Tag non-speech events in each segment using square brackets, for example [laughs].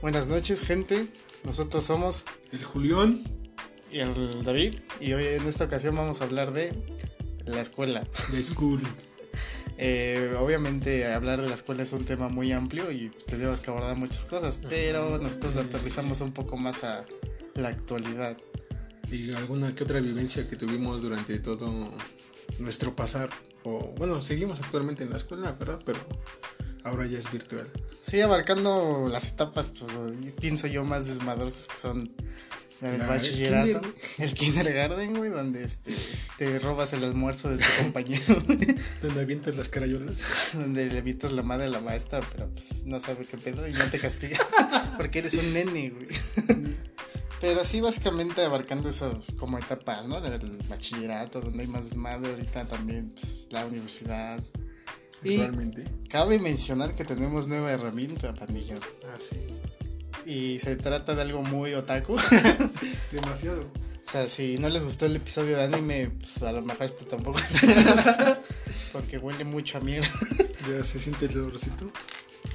Buenas noches, gente. Nosotros somos El Julián. y el David y hoy en esta ocasión vamos a hablar de la escuela. De School. [laughs] Eh, obviamente hablar de la escuela es un tema muy amplio y pues, tenemos que abordar muchas cosas, pero nosotros lo aterrizamos un poco más a la actualidad. Y alguna que otra vivencia que tuvimos durante todo nuestro pasar. O bueno, seguimos actualmente en la escuela, ¿verdad? Pero ahora ya es virtual. Sí, abarcando las etapas, pues pienso yo más desmadrosas que son la del La- el bachillerato, kinder, el kindergarten, güey, donde este, te robas el almuerzo de tu compañero, [laughs] Donde avientas las carayolas. donde le evitas la madre a la maestra, pero pues no sabe qué pedo y no te castiga [laughs] porque eres un nene, güey. Pero sí, básicamente abarcando esos como etapas, ¿no? El bachillerato, donde hay más desmadre, ahorita también pues, la universidad. Y Realmente. cabe mencionar que tenemos nueva herramienta, pandilla. Ah, sí. Y se trata de algo muy otaku. [laughs] Demasiado. O sea, si no les gustó el episodio de anime, pues a lo mejor esto tampoco. [laughs] Porque huele mucho a mierda. Ya se siente el olorcito.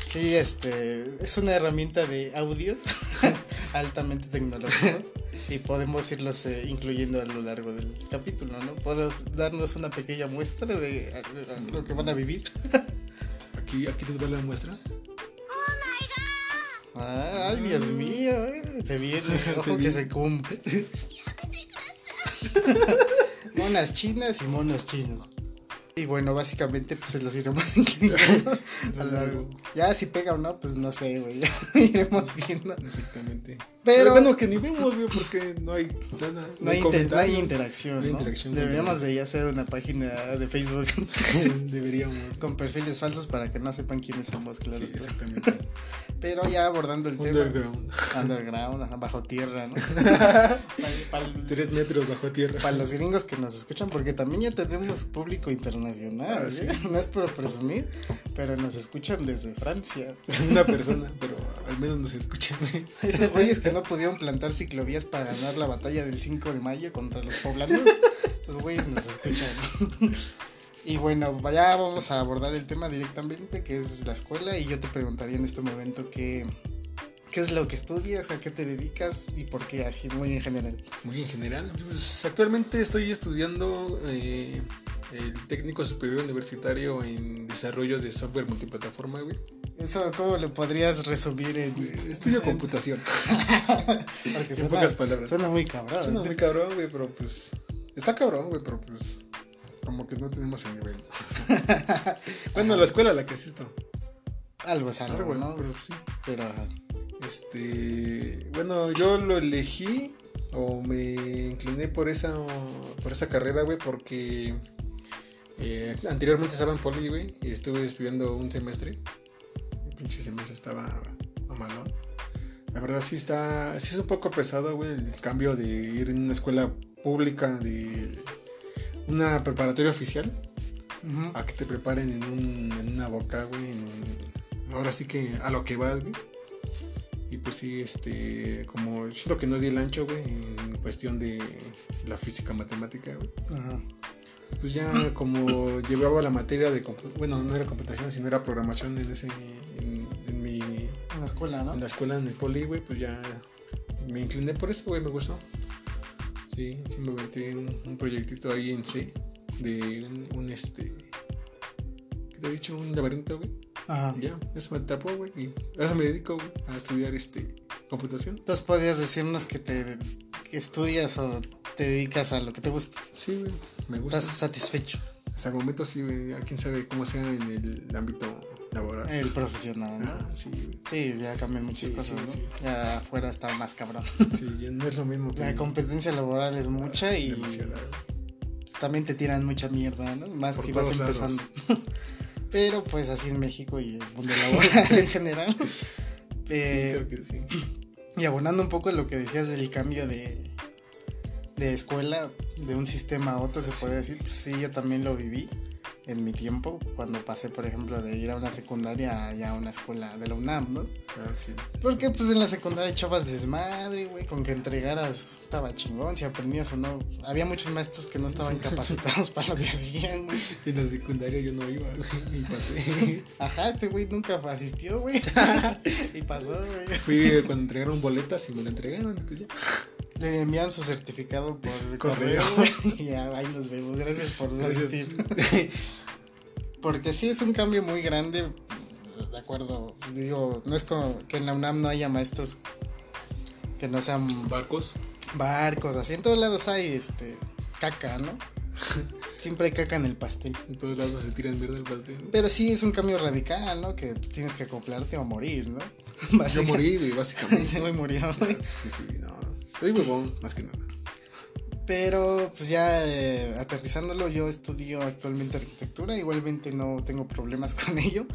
Sí, este es una herramienta de audios [laughs] altamente tecnológicos [laughs] y podemos irlos eh, incluyendo a lo largo del capítulo, ¿no? Puedes darnos una pequeña muestra de a- a lo que van a vivir. [laughs] Aquí, aquí les va la muestra. Ay, Dios mío, eh, se viene, [laughs] ojo Se que viene. se cumple. Monas chinas y monos chinos. Y bueno, básicamente pues se los iremos incluyendo a lo largo. Ya si pega o no, pues no sé, güey, [laughs] ya iremos viendo. Exactamente. Pero- bueno, que ni vemos, güey, porque no hay nada. No hay, inter- no hay interacción, No hay ¿no? interacción, Deberíamos de hacer una página de Facebook [laughs] Deberíamos. con perfiles falsos para que no sepan quiénes somos, claro. Sí, exactamente. [laughs] Pero ya abordando el tema. Underground. Underground, bajo tierra, ¿no? Para, para- Tres metros bajo tierra. para los gringos que nos escuchan, porque también ya tenemos público internacional. Ah, sí. ¿eh? [laughs] No es por presumir, pero nos escuchan desde Francia. [laughs] Una persona, pero al menos nos escuchan. Esos güeyes que no pudieron plantar ciclovías para ganar la batalla del 5 de mayo contra los poblanos, esos güeyes nos escuchan. [laughs] Y bueno, ya vamos a abordar el tema directamente, que es la escuela, y yo te preguntaría en este momento qué, qué es lo que estudias, a qué te dedicas y por qué, así muy en general. Muy en general. Pues, actualmente estoy estudiando eh, el técnico superior universitario en desarrollo de software multiplataforma, güey. Eso, ¿cómo lo podrías resumir en...? Estudio en- computación. [laughs] Porque en suena, pocas palabras. suena muy cabrón. Suena muy cabrón, güey, pero pues. Está cabrón, güey, pero pues. Como que no tenemos el nivel. [laughs] bueno, la escuela a la que asisto. Algo es algo, ¿no? pero pues, sí. Pero ajá. Este, bueno, yo lo elegí o me incliné por esa por esa carrera, güey, porque eh, anteriormente estaba en poli, güey, y estuve estudiando un semestre. El pinche semestre estaba mamalón. La verdad sí está, sí es un poco pesado, güey, el cambio de ir en una escuela pública de una preparatoria oficial a que te preparen en, un, en una boca, güey. en un- ahora sí que a lo que vas, güey. Y pues sí, este, como siento que no di el ancho, güey, en cuestión de la física matemática, güey. Ajá. Pues ya como llevaba la materia de, bueno, no era computación, sino era programación en ese, en, en mi, En la escuela, ¿no? en la escuela en el poli, güey, pues ya me incliné por eso, güey, me gustó. Sí, sí me metí un, un proyectito ahí en C, de un, un, este, ¿qué te he dicho? Un laberinto, güey. Ajá. Ya, eso me tapó, güey. Y a eso me dedico, güey, a estudiar este computación. Entonces podrías decirnos que te que estudias o te dedicas a lo que te gusta. Sí, güey, me gusta. Estás satisfecho. Hasta el momento sí, güey, a quién sabe cómo sea en el ámbito laboral. El profesional, ¿no? Ah, sí, güey. Sí, ya cambian muchas Sí, cosas, sí, ¿no? sí. Ya afuera está más cabrón. Sí, ya no es lo mismo que La competencia laboral es mucha y demasiada. pues, también te tiran mucha mierda, ¿no? Más Por si vas empezando. [laughs] Pero pues así es México y el mundo laboral [laughs] en general. Sí, Eh, creo que sí. [clears throat] Y abonando un poco lo que decías del cambio de, de escuela, de un sistema a otro, se puede decir. Pues sí, yo también lo viví. en mi tiempo, cuando pasé, por ejemplo, de ir a una secundaria a ya a una escuela de la UNAM, ¿no? Ah, sí. Porque pues en la secundaria echabas desmadre, güey, con que entregaras estaba chingón, si aprendías o no. Había muchos maestros que no estaban [laughs] capacitados para lo que hacían, güey. En la secundaria yo no iba, güey, y pasé. [laughs] Ajá, este güey nunca asistió, güey. [laughs] y pasó, güey. Fui cuando entregaron boletas y me la entregaron, pues ya. Le envían su certificado por correo, y ya, ahí nos vemos. Gracias por asistir. Porque sí es un cambio muy grande, de acuerdo. Digo, no es como que en la UNAM no haya maestros que no sean Barcos. barcos, así en todos lados hay este caca, ¿no? [laughs] Siempre hay caca en el pastel. En todos lados se tiran mierda el pastel. Pero sí es un cambio radical, ¿no? Que tienes que acoplarte o morir, ¿no? [laughs] Yo morí, básicamente. [laughs] Murió. Es que sí, no. Soy huevón, más que nada. Pero pues ya eh, aterrizándolo, yo estudio actualmente arquitectura, igualmente no tengo problemas [laughs] con ello.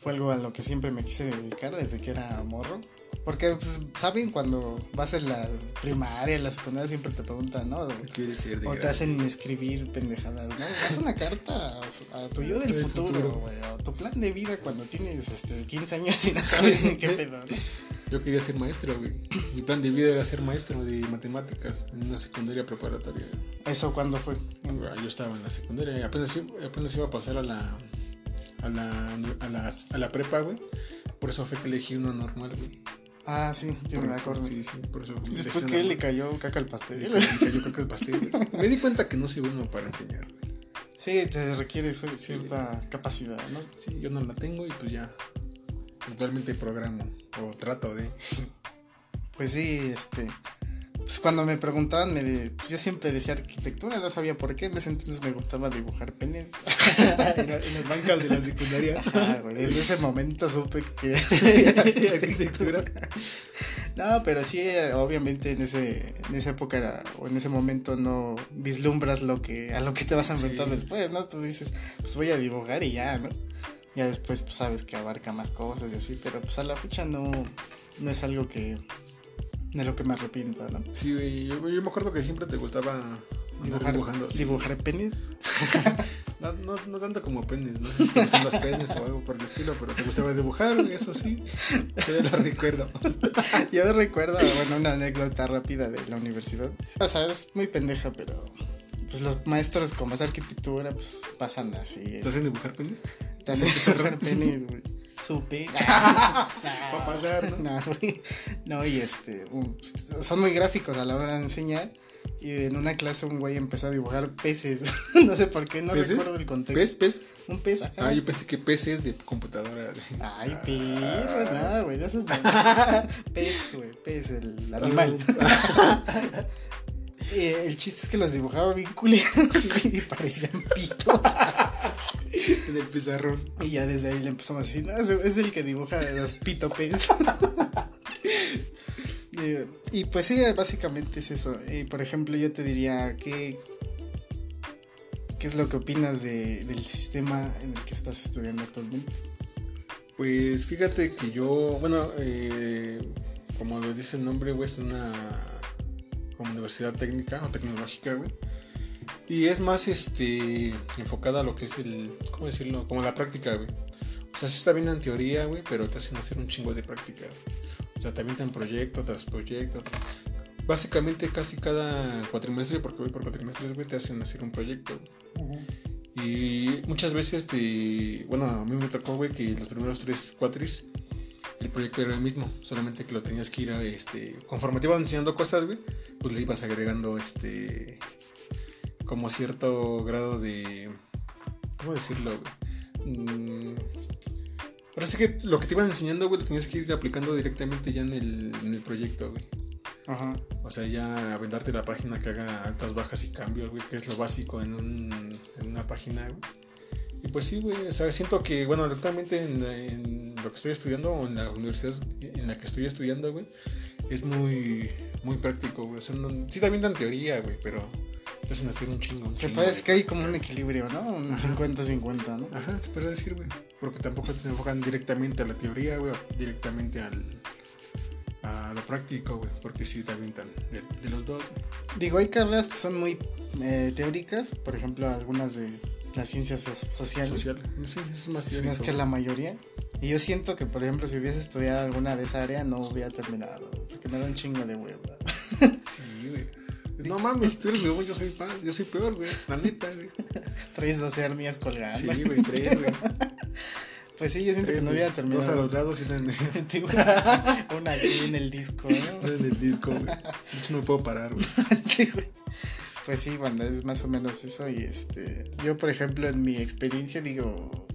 Fue algo a lo que siempre me quise dedicar desde que era morro. Porque, pues, ¿saben? Cuando vas en la primaria, en la secundaria, siempre te preguntan, ¿no? ¿Qué quieres ser de O te hacen escribir pendejadas, ¿no? Haz una carta a, su- a tu yo del futuro, güey. O tu plan de vida cuando tienes este, 15 años y no sabes ni qué pedo, ¿no? [laughs] Yo quería ser maestro, güey. Mi plan de vida era ser maestro de matemáticas en una secundaria preparatoria. ¿Eso cuándo fue? Yo estaba en la secundaria y apenas, apenas iba a pasar a la, a la, a la, a la prepa, güey. Por eso fue que elegí una normal, güey. Ah, sí, sí, me acuerdo. Sí, sí, por eso. elegí Después que le cayó caca al pastel. Le cayó caca el pastel, güey. Me di cuenta que no soy bueno para enseñar, güey. Sí, te requiere cierta capacidad, ¿no? Sí, yo no la tengo y pues ya. Actualmente programo o trato de. Pues sí, este. Pues cuando me preguntaban, me de- pues yo siempre decía arquitectura, no sabía por qué. En ese entonces me gustaba dibujar penes. [laughs] en, en las bancas de la secundaria. [laughs] Ah, güey, desde ese momento supe que [laughs] Arquitectura. No, pero sí, obviamente en ese en esa época era, o en ese momento no vislumbras lo que a lo que te vas a enfrentar Sí. después, ¿no? Tú dices, pues voy a dibujar y ya, ¿no? Ya después pues sabes que abarca más cosas y así, pero pues a la fecha no no es algo que de lo que me arrepiento, ¿no? Sí, güey. Yo, yo me acuerdo que siempre te gustaba Dibujar, dibujando. sí. dibujar penes. [laughs] No, no, no tanto como penes, no sé si te gustan los penes o algo por el estilo, pero te gustaba dibujar, eso sí. Yo lo recuerdo. [laughs] Yo recuerdo, bueno, una anécdota rápida de la universidad. O sea, es muy pendeja, pero pues los maestros como es arquitectura, pues pasan así. ¿Te hacen dibujar penes? Te hacen dibujar [laughs] penes, güey. Supe. [laughs] Va a pasar, ¿no? No, y este, son muy gráficos a la hora de enseñar. Y en una clase un güey empezó a dibujar peces. [laughs] no sé por qué, no ¿Peces? recuerdo el contexto. ¿Pez, pez? Un pez acá. Ah, yo pensé que peces de computadora. Ay, Ah. perro, nada, güey, de esas. [laughs] Pez, güey, pez, el animal. Eh, el chiste es que los dibujaba bien culeros y parecían pitos. En el pizarrón. Y ya desde ahí le empezamos a decir, no, es el que dibuja los pito pez. [laughs] Eh, y pues sí, básicamente es eso. Y por ejemplo, yo te diría que... ¿Qué es lo que opinas de, del sistema en el que estás estudiando actualmente? Pues fíjate que yo, bueno, eh, como lo dice el nombre, güey, es una como universidad técnica o tecnológica, güey. Y es más este enfocada a lo que es el, ¿cómo decirlo? Como la práctica, güey. O sea, sí está bien en teoría, güey, pero te hacen hacer un chingo de práctica. güey. O sea, te avientan proyecto tras proyecto. tras- Básicamente casi cada cuatrimestre, porque voy por cuatrimestres, güey, te hacen hacer un proyecto. güey. Y muchas veces te. Bueno, a mí me tocó, güey, que los primeros tres cuatris el proyecto era el mismo, solamente que lo tenías que ir a, este. Conforme te iban enseñando cosas, güey, pues le ibas agregando, este. Como cierto grado de. ¿Cómo decirlo, güey? Mm, Ahora sí que lo que te iban enseñando, güey, lo tenías que ir aplicando directamente ya en el, en el proyecto, güey. Ajá. O sea, ya aventarte la página que haga altas, bajas y cambios, güey, que es lo básico en, un- en una página, güey. Y pues sí, güey, o sea, siento que, bueno, actualmente en, en lo que estoy estudiando, o en la universidad en la que estoy estudiando, güey, es muy, muy práctico, güey. O sea, no- sí también dan teoría, güey, pero te hacen hacer un chingo. un Se chingo puede de decir que hay como un equilibrio, ¿no? Un Ajá. 50-50, ¿no? Ajá, se puede decir, güey. Porque tampoco te enfocan directamente a la teoría, güey, directamente al, a lo práctico, güey. Porque sí te avientan de, de los dos. Digo, hay carreras que son muy eh, teóricas, por ejemplo, algunas de las ciencias so- sociales. Social. Sí, es más es teórico. que la mayoría. Y yo siento que, por ejemplo, si hubiese estudiado alguna de esa área, no hubiera terminado. Porque me da un chingo de hueva. Sí, güey. No mames, si tú eres nuevo, yo soy yo soy peor, güey. La neta, güey. [laughs] Traes 12 hernias colgando. Sí, güey, tres, güey. [laughs] Pues sí, yo siento Tres, que no hubiera terminado. Dos a los lados y una en [laughs] una aquí en el disco, ¿no? una en el disco, güey. De hecho, no me puedo parar, güey. Sí, güey. Pues sí, banda, es más o menos eso. Y este, yo, por ejemplo, en mi experiencia, digo,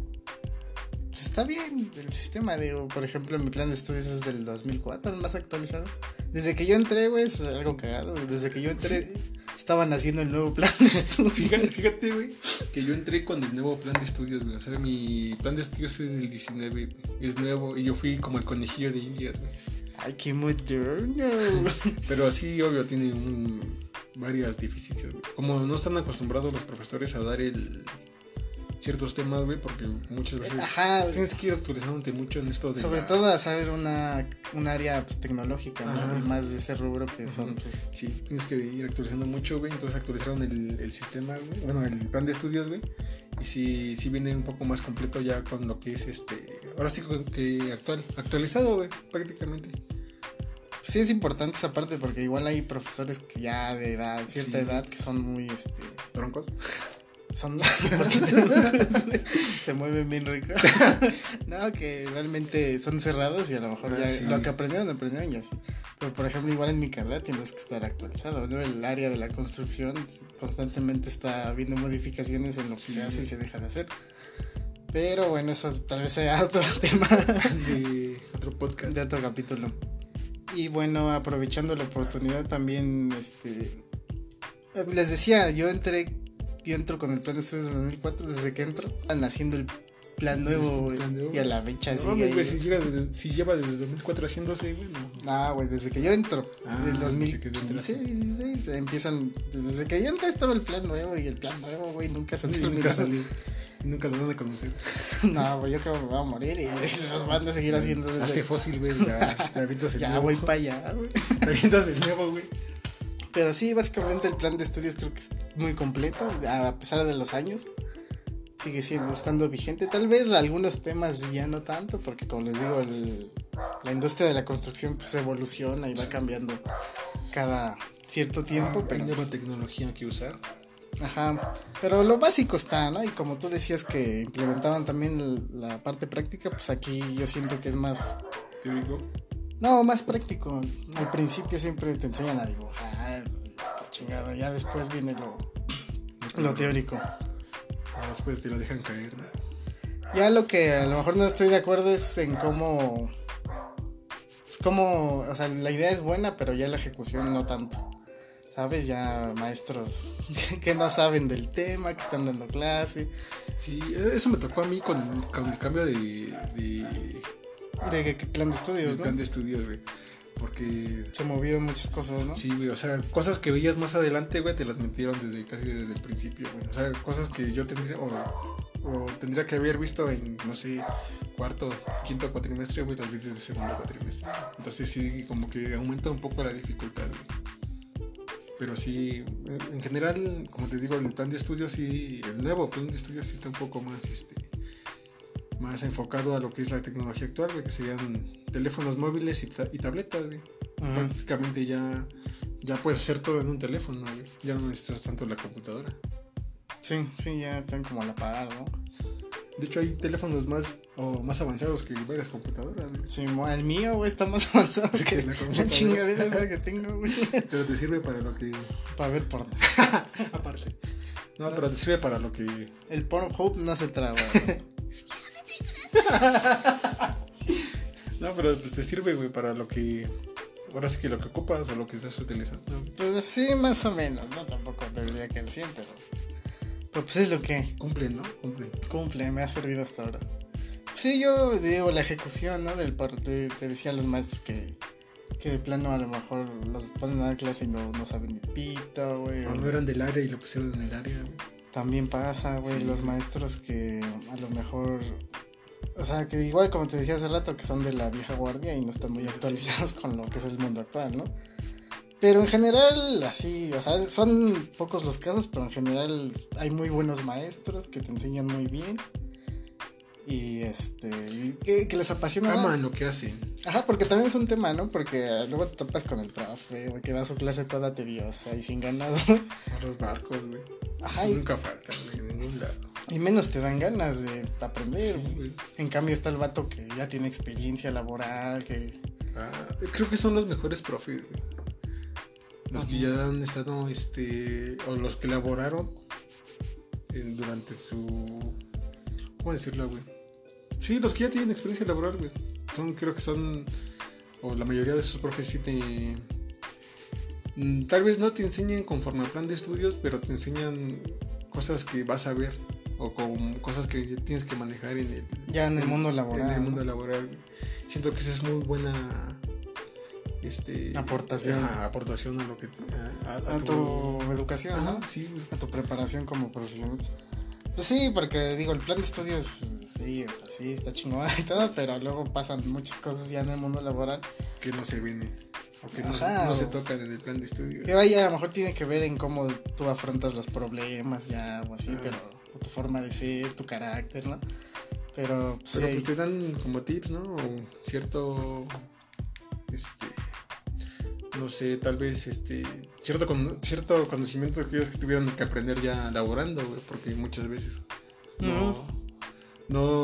pues está bien el sistema. Digo, por ejemplo, mi plan de estudios es del 2004, el más actualizado. Desde que yo entré, güey, es algo cagado. Desde que yo entré, estaban haciendo el nuevo plan de estudios. Fíjate, fíjate, güey, que yo entré con el nuevo plan de estudios, güey. O sea, mi plan de estudios es del 19, güey. Es nuevo y yo fui como el conejillo de indias, güey. Ay, qué moderno. [laughs] Pero sí, obvio, tiene un- varias deficiencias, güey. Como no están acostumbrados los profesores a dar el ciertos temas, güey, porque muchas veces Ajá, tienes que ir actualizándote mucho en esto de Sobre la- todo a saber una, un área pues, tecnológica, ¿no? Ajá. Más de ese rubro que son, pues, Sí, tienes que ir actualizando mucho, güey. Entonces actualizaron el, el sistema, güey. Bueno, el plan de estudios, güey. Y sí, sí viene un poco más completo ya con lo que es este. Ahora sí que- que actual, actualizado, güey, prácticamente. sí es importante esa parte porque igual hay profesores que ya de edad, cierta Sí. edad, que son muy, este, Troncos. Son, [laughs] se mueven bien rico. [laughs] no, que realmente son cerrados y a lo mejor Ah, ya sí. lo que aprendieron, aprendieron y así. Pero por ejemplo, igual en mi carrera tienes que estar actualizado, ¿no? El área de la construcción constantemente está habiendo modificaciones en lo que Sí. se hace y se deja de hacer. Pero bueno, eso tal vez sea [laughs] otro tema De otro podcast. de otro capítulo. Y bueno, aprovechando la oportunidad también, este, les decía, yo entré, yo entro con el plan de estudios de 2004, desde que entro, están haciendo el plan nuevo, Este güey, plan nuevo. y a la fecha No, sigue güey, si, desde- si lleva desde 2004 haciéndose, güey, no. Ah, güey, desde que yo entro, Ah, desde que 2015, entraste. 16, empiezan, desde que yo entré estaba el plan nuevo y el plan nuevo, güey, nunca se nunca salí. Y Nunca lo van a conocer. [laughs] No, güey, yo creo que me voy a morir y [laughs] los van a seguir haciendo. Hazte fósil, güey. Ya, el Ya nuevo. voy para allá, güey. [laughs] Te avientas el nuevo, güey. Pero sí, básicamente el plan de estudios creo que es muy completo, a pesar de los años. Sigue siendo, estando vigente. Tal vez algunos temas ya no tanto, porque como les digo, el- la industria de la construcción pues evoluciona y va cambiando cada cierto tiempo. Hay Pero, nueva tecnología que usar. ajá, pero lo básico está, ¿no? Y como tú decías que implementaban también la parte práctica, pues aquí yo siento que es más... Teórico. No, más práctico. Al principio siempre te enseñan a dibujar, chingada. Ya después viene lo, lo teórico. Ah, Después te lo dejan caer, ¿no? Ya lo que a lo mejor no estoy de acuerdo es en cómo. Pues cómo. O sea, la idea es buena, pero ya la ejecución no tanto. ¿Sabes? Ya maestros [laughs] que no saben del tema, que están dando clase. Sí, eso me tocó a mí con, con el cambio de, de, De qué- qué plan de estudios, del ¿no? plan de estudios, güey. Porque, Se movieron muchas cosas, ¿no? sí, güey, o sea, cosas que veías más adelante, güey, te las metieron desde casi desde el principio, güey. O sea, cosas que yo tendría, o, o tendría que haber visto en, no sé, cuarto, quinto cuatrimestre, güey, tal vez desde segundo cuatrimestre. Entonces sí, como que aumenta un poco la dificultad, güey. Pero sí, en general, como te digo, el plan de estudios sí, el nuevo plan de estudios sí está un poco más, este, más enfocado a lo que es la tecnología actual, que serían teléfonos móviles y, ta- y tabletas, güey. Prácticamente ya, ya puedes hacer todo en un teléfono, güey. Ya no necesitas tanto la computadora. Sí, sí, ya están como a la par, ¿no? De hecho, hay teléfonos más, o más avanzados que varias computadoras, güey. Sí, el mío, güey, está más [laughs] avanzado Sí, que la la, chingadera esa que tengo, güey. [laughs] Pero te sirve para lo que... Para ver porno. [laughs] Aparte. No, pero te sirve para lo que... El Pornhub no se traba, güey. [laughs] No, pero pues te sirve, güey, para lo que... Ahora sí que lo que ocupas o lo que estás utilizando. Pues sí, más o menos, ¿no? Tampoco te diría que al 100, pero... Pero pues es lo que Cumple, ¿no? Cumple. cumple, me ha servido hasta ahora. Sí, yo digo, la ejecución, ¿no? Del par- de- te decían los maestros que, que de plano a lo mejor los ponen a dar clase y no, no saben ni pito, güey. O o- no eran del área y lo pusieron en el área, güey. También pasa, güey, Sí. los maestros que a lo mejor... O sea, que igual como te decía hace rato, que son de la vieja guardia y no están muy Sí. actualizados [laughs] con lo que es el mundo actual, ¿no? Pero en general, así, o sea, son pocos los casos, pero en general hay muy buenos maestros que te enseñan muy bien. Y este, que, que les apasiona. Aman lo que hacen. Ajá, porque también es un tema, ¿no? Porque luego te topas con el profe, güey, que da su clase toda tediosa y sin ganas. A los barcos, güey. Ajá, y, Nunca faltan, güey, en ningún lado. y menos te dan ganas de aprender. Sí. En cambio está el vato que ya tiene experiencia laboral, que... Ah, creo que son los mejores profes, güey. Los que ya han estado, este, o los que elaboraron en- durante su, ¿cómo decirlo, güey? Sí, los que ya tienen experiencia laboral, güey. Son, creo que son, o la mayoría de esos profes sí te, tal vez no te enseñen conforme al plan de estudios, pero te enseñan cosas que vas a ver o con cosas que tienes que manejar en el, Ya en el mundo laboral, En el mundo laboral. Siento que esa es muy buena este Aportación. ajá, aportación a lo que a, a- a A tu educación, Ajá, ¿no? sí, güey. A tu preparación como profesionista. Pues sí, porque digo, el plan de estudios, sí, o sea, sí, está chingón y todo, pero luego pasan muchas cosas ya en el mundo laboral. que no se viene o que no, se- Ajá, no o- se tocan en el plan de estudio. Que vaya, a lo mejor tiene que ver en cómo tú afrontas los problemas ya o así, Ah. pero o tu forma de ser, tu carácter, ¿no? Pero pues, sí, Pero hay- pues te dan como tips, ¿no? O cierto este no sé, tal vez este cierto con, cierto conocimiento que ellos tuvieron que aprender ya laborando, güey, porque muchas veces no no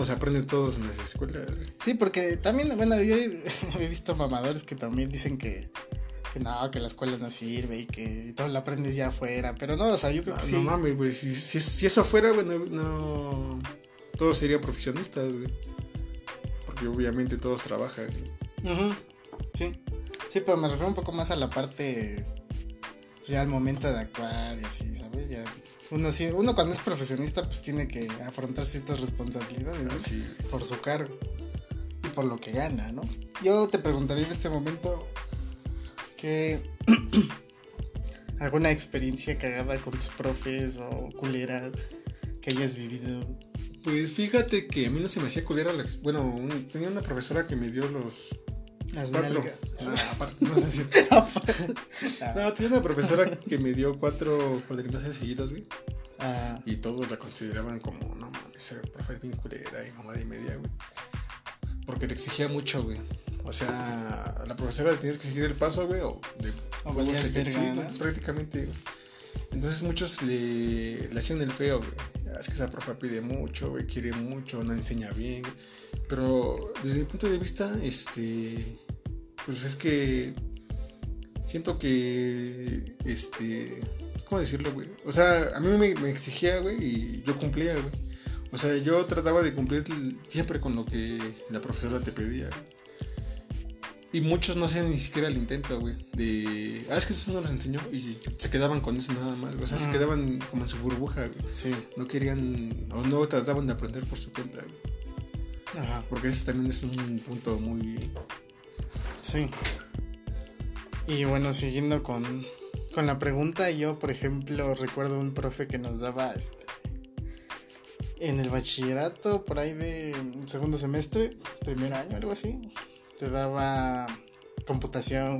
se aprenden todos en las escuelas. Sí, porque también, bueno, yo [laughs] he, visto mamadores que también dicen que, que no, que la escuela no sirve y que todo lo aprendes ya afuera. Pero no, o sea, yo creo Ah, que No sí. mames, güey. Si, si, si eso fuera, güey, no, no- Todos serían profesionistas, güey. Porque obviamente todos trabajan. Sí. Sí, pero me refiero un poco más a la parte. Ya al momento de actuar y así, ¿sabes? Ya. Uno, sí, uno cuando es profesionista, pues tiene que afrontar ciertas responsabilidades, ¿no? Así. por su cargo y por lo que gana, ¿no? Yo te preguntaría en este momento que [clears throat] alguna experiencia cagada con tus profes o culera que hayas vivido. Pues fíjate que a mí no se me hacía culera la Bueno, un- tenía una profesora que me dio los Las cuatro. Ah, aparte, no sé si. [laughs] No, tenía una profesora que me dio cuatro cuadrimestres seguidos, güey. Ah, Y todos la consideraban como, no mames, esa profe bien culera y mamá de media, güey. Porque te exigía mucho, güey. O sea, a la profesora le tenías que seguir el paso, güey, o de O valías verga, sí, prácticamente, güey. Entonces muchos le, hacían el feo, güey. Es que esa profe pide mucho, güey, quiere mucho, no enseña bien. Pero desde mi punto de vista, este, pues es que siento que, este, ¿cómo decirlo, güey? O sea, a mí me, me exigía, güey, y yo cumplía, güey. O sea, yo trataba de cumplir siempre con lo que la profesora te pedía. güey. Y muchos no hacían ni siquiera el intento, güey. De, ah, es que eso no los enseñó. Y se quedaban con eso nada más. O sea, se quedaban como en su burbuja, güey. sí. No querían, o no trataban de aprender por su cuenta, güey. Ajá. Porque ese también es un punto muy... Sí. Y bueno, siguiendo con, con la pregunta, yo, por ejemplo, recuerdo un profe que nos daba este, en el bachillerato, por ahí de segundo semestre, primer año, algo así, te daba computación.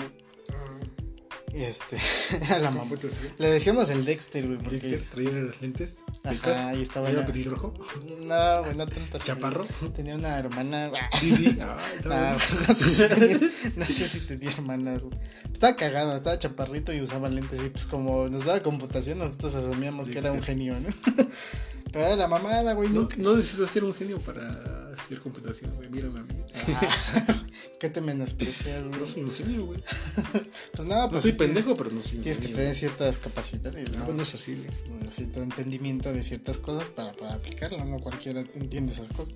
Y este, [laughs] era la mamá. Le decíamos el Dexter, güey, porque. Dexter traía las lentes. Ajá, y estaba ¿Era pelirrojo? No, güey, no tanto así. ¿Chaparro? Tenía una hermana. Didi. [laughs] Ah, estaba Ah, bueno. no, sé si tenía, [laughs] no sé si tenía hermanas, güey. Estaba cagado, estaba chaparrito y usaba lentes. Y pues, como nos daba computación, nosotros asumíamos que era un genio, ¿no? Pero era la mamada, güey. No necesitas ser un genio para estudiar computación, güey. Mírame a mí. Ah, ¿Qué te menosprecias, No güey? soy un genio, güey. Pues nada, No pues. soy pendejo, pero no soy Tienes que tener ciertas capacidades, Ah, ¿no? bueno, eso sí, güey. Cierto entendimiento de ciertas cosas para poder aplicarlo, no cualquiera entiende esas cosas.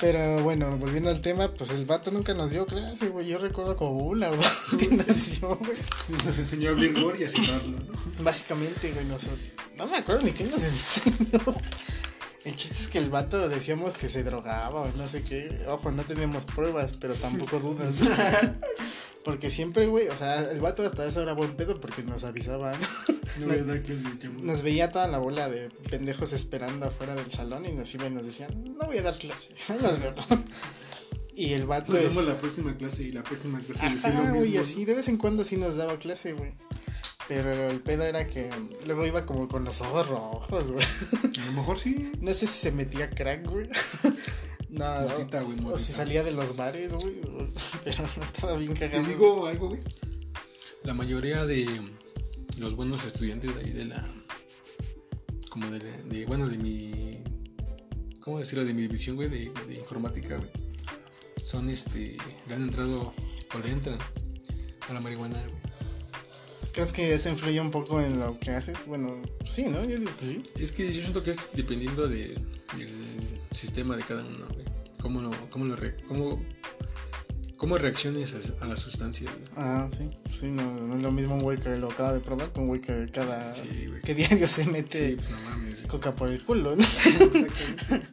Pero bueno, volviendo al tema, pues el vato nunca nos dio clase, güey. Yo recuerdo como una o dos que [laughs] dio, güey. Nos enseñó a abrir Word y a cerrarlo, ¿no? Básicamente, güey, nos... no me acuerdo ni qué nos enseñó. El chiste es que el vato decíamos que se drogaba o no sé qué. Ojo, no teníamos pruebas, pero tampoco dudas. [laughs] Porque siempre, güey, o sea, el vato hasta eso era buen pedo porque nos avisaba, ¿no? No voy a dar clases de chamo. Nos veía toda la bola de pendejos esperando afuera del salón y nos iba y nos decían, no voy a dar clase, [laughs] nos vemos. Y el vato Nos es. vemos la próxima clase y la próxima clase Ajá, así de vez en cuando sí nos daba clase, güey. Pero el pedo era que luego iba como con los ojos rojos, güey. A lo mejor sí. No sé si se metía crack, güey. [laughs] No, Motita, güey, o, si salía de los bares, güey. [laughs] Pero estaba bien Te cagado. digo algo, güey. La mayoría de los buenos estudiantes de ahí de la. Como de, la- de bueno, de mi. ¿Cómo decirlo? De mi división, güey, de, de informática, güey. Son este. Le han entrado o le entran a la marihuana, güey. ¿Crees que eso influye un poco en lo que haces? Bueno, sí, ¿no? Yo digo que sí. Es que yo siento que es dependiendo de, del sistema de cada uno, güey. Cómo lo, cómo lo re- cómo, cómo reacciones a, a la sustancia, güey. Ah, sí. Sí, no, no es lo mismo un güey que lo acaba de probar con un güey que cada. Sí, güey. que diario se mete Sí, pues no mames. güey. coca por el culo, ¿no? [laughs] Exactamente. [laughs]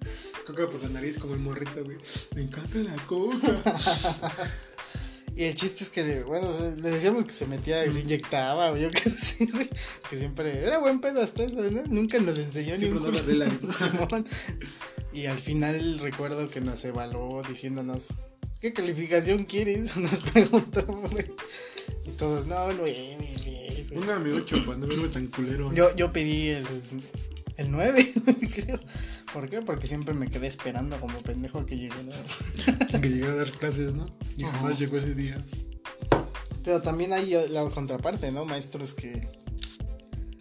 Coca por la nariz como el morrito, güey. Me encanta la coca. [laughs] Y el chiste es que, bueno, o sea, le decíamos que se metía, se inyectaba, o yo qué [laughs] sé, güey. Que siempre era buen pedo hasta eso, ¿no? Nunca nos enseñó ni un. [laughs] Y al final recuerdo que nos evaluó diciéndonos, ¿qué calificación quieres? [laughs] Nos preguntó, güey. Y todos, no, nueve, diez, güey". Póngame 8 para no verme tan culero. Yo, yo pedí el, el 9, [laughs] creo. ¿Por qué? Porque siempre me quedé esperando como pendejo que llegara. [laughs] que llegué a dar clases, ¿no? Y jamás llegó ese día. Pero también hay la contraparte, ¿no? Maestros que,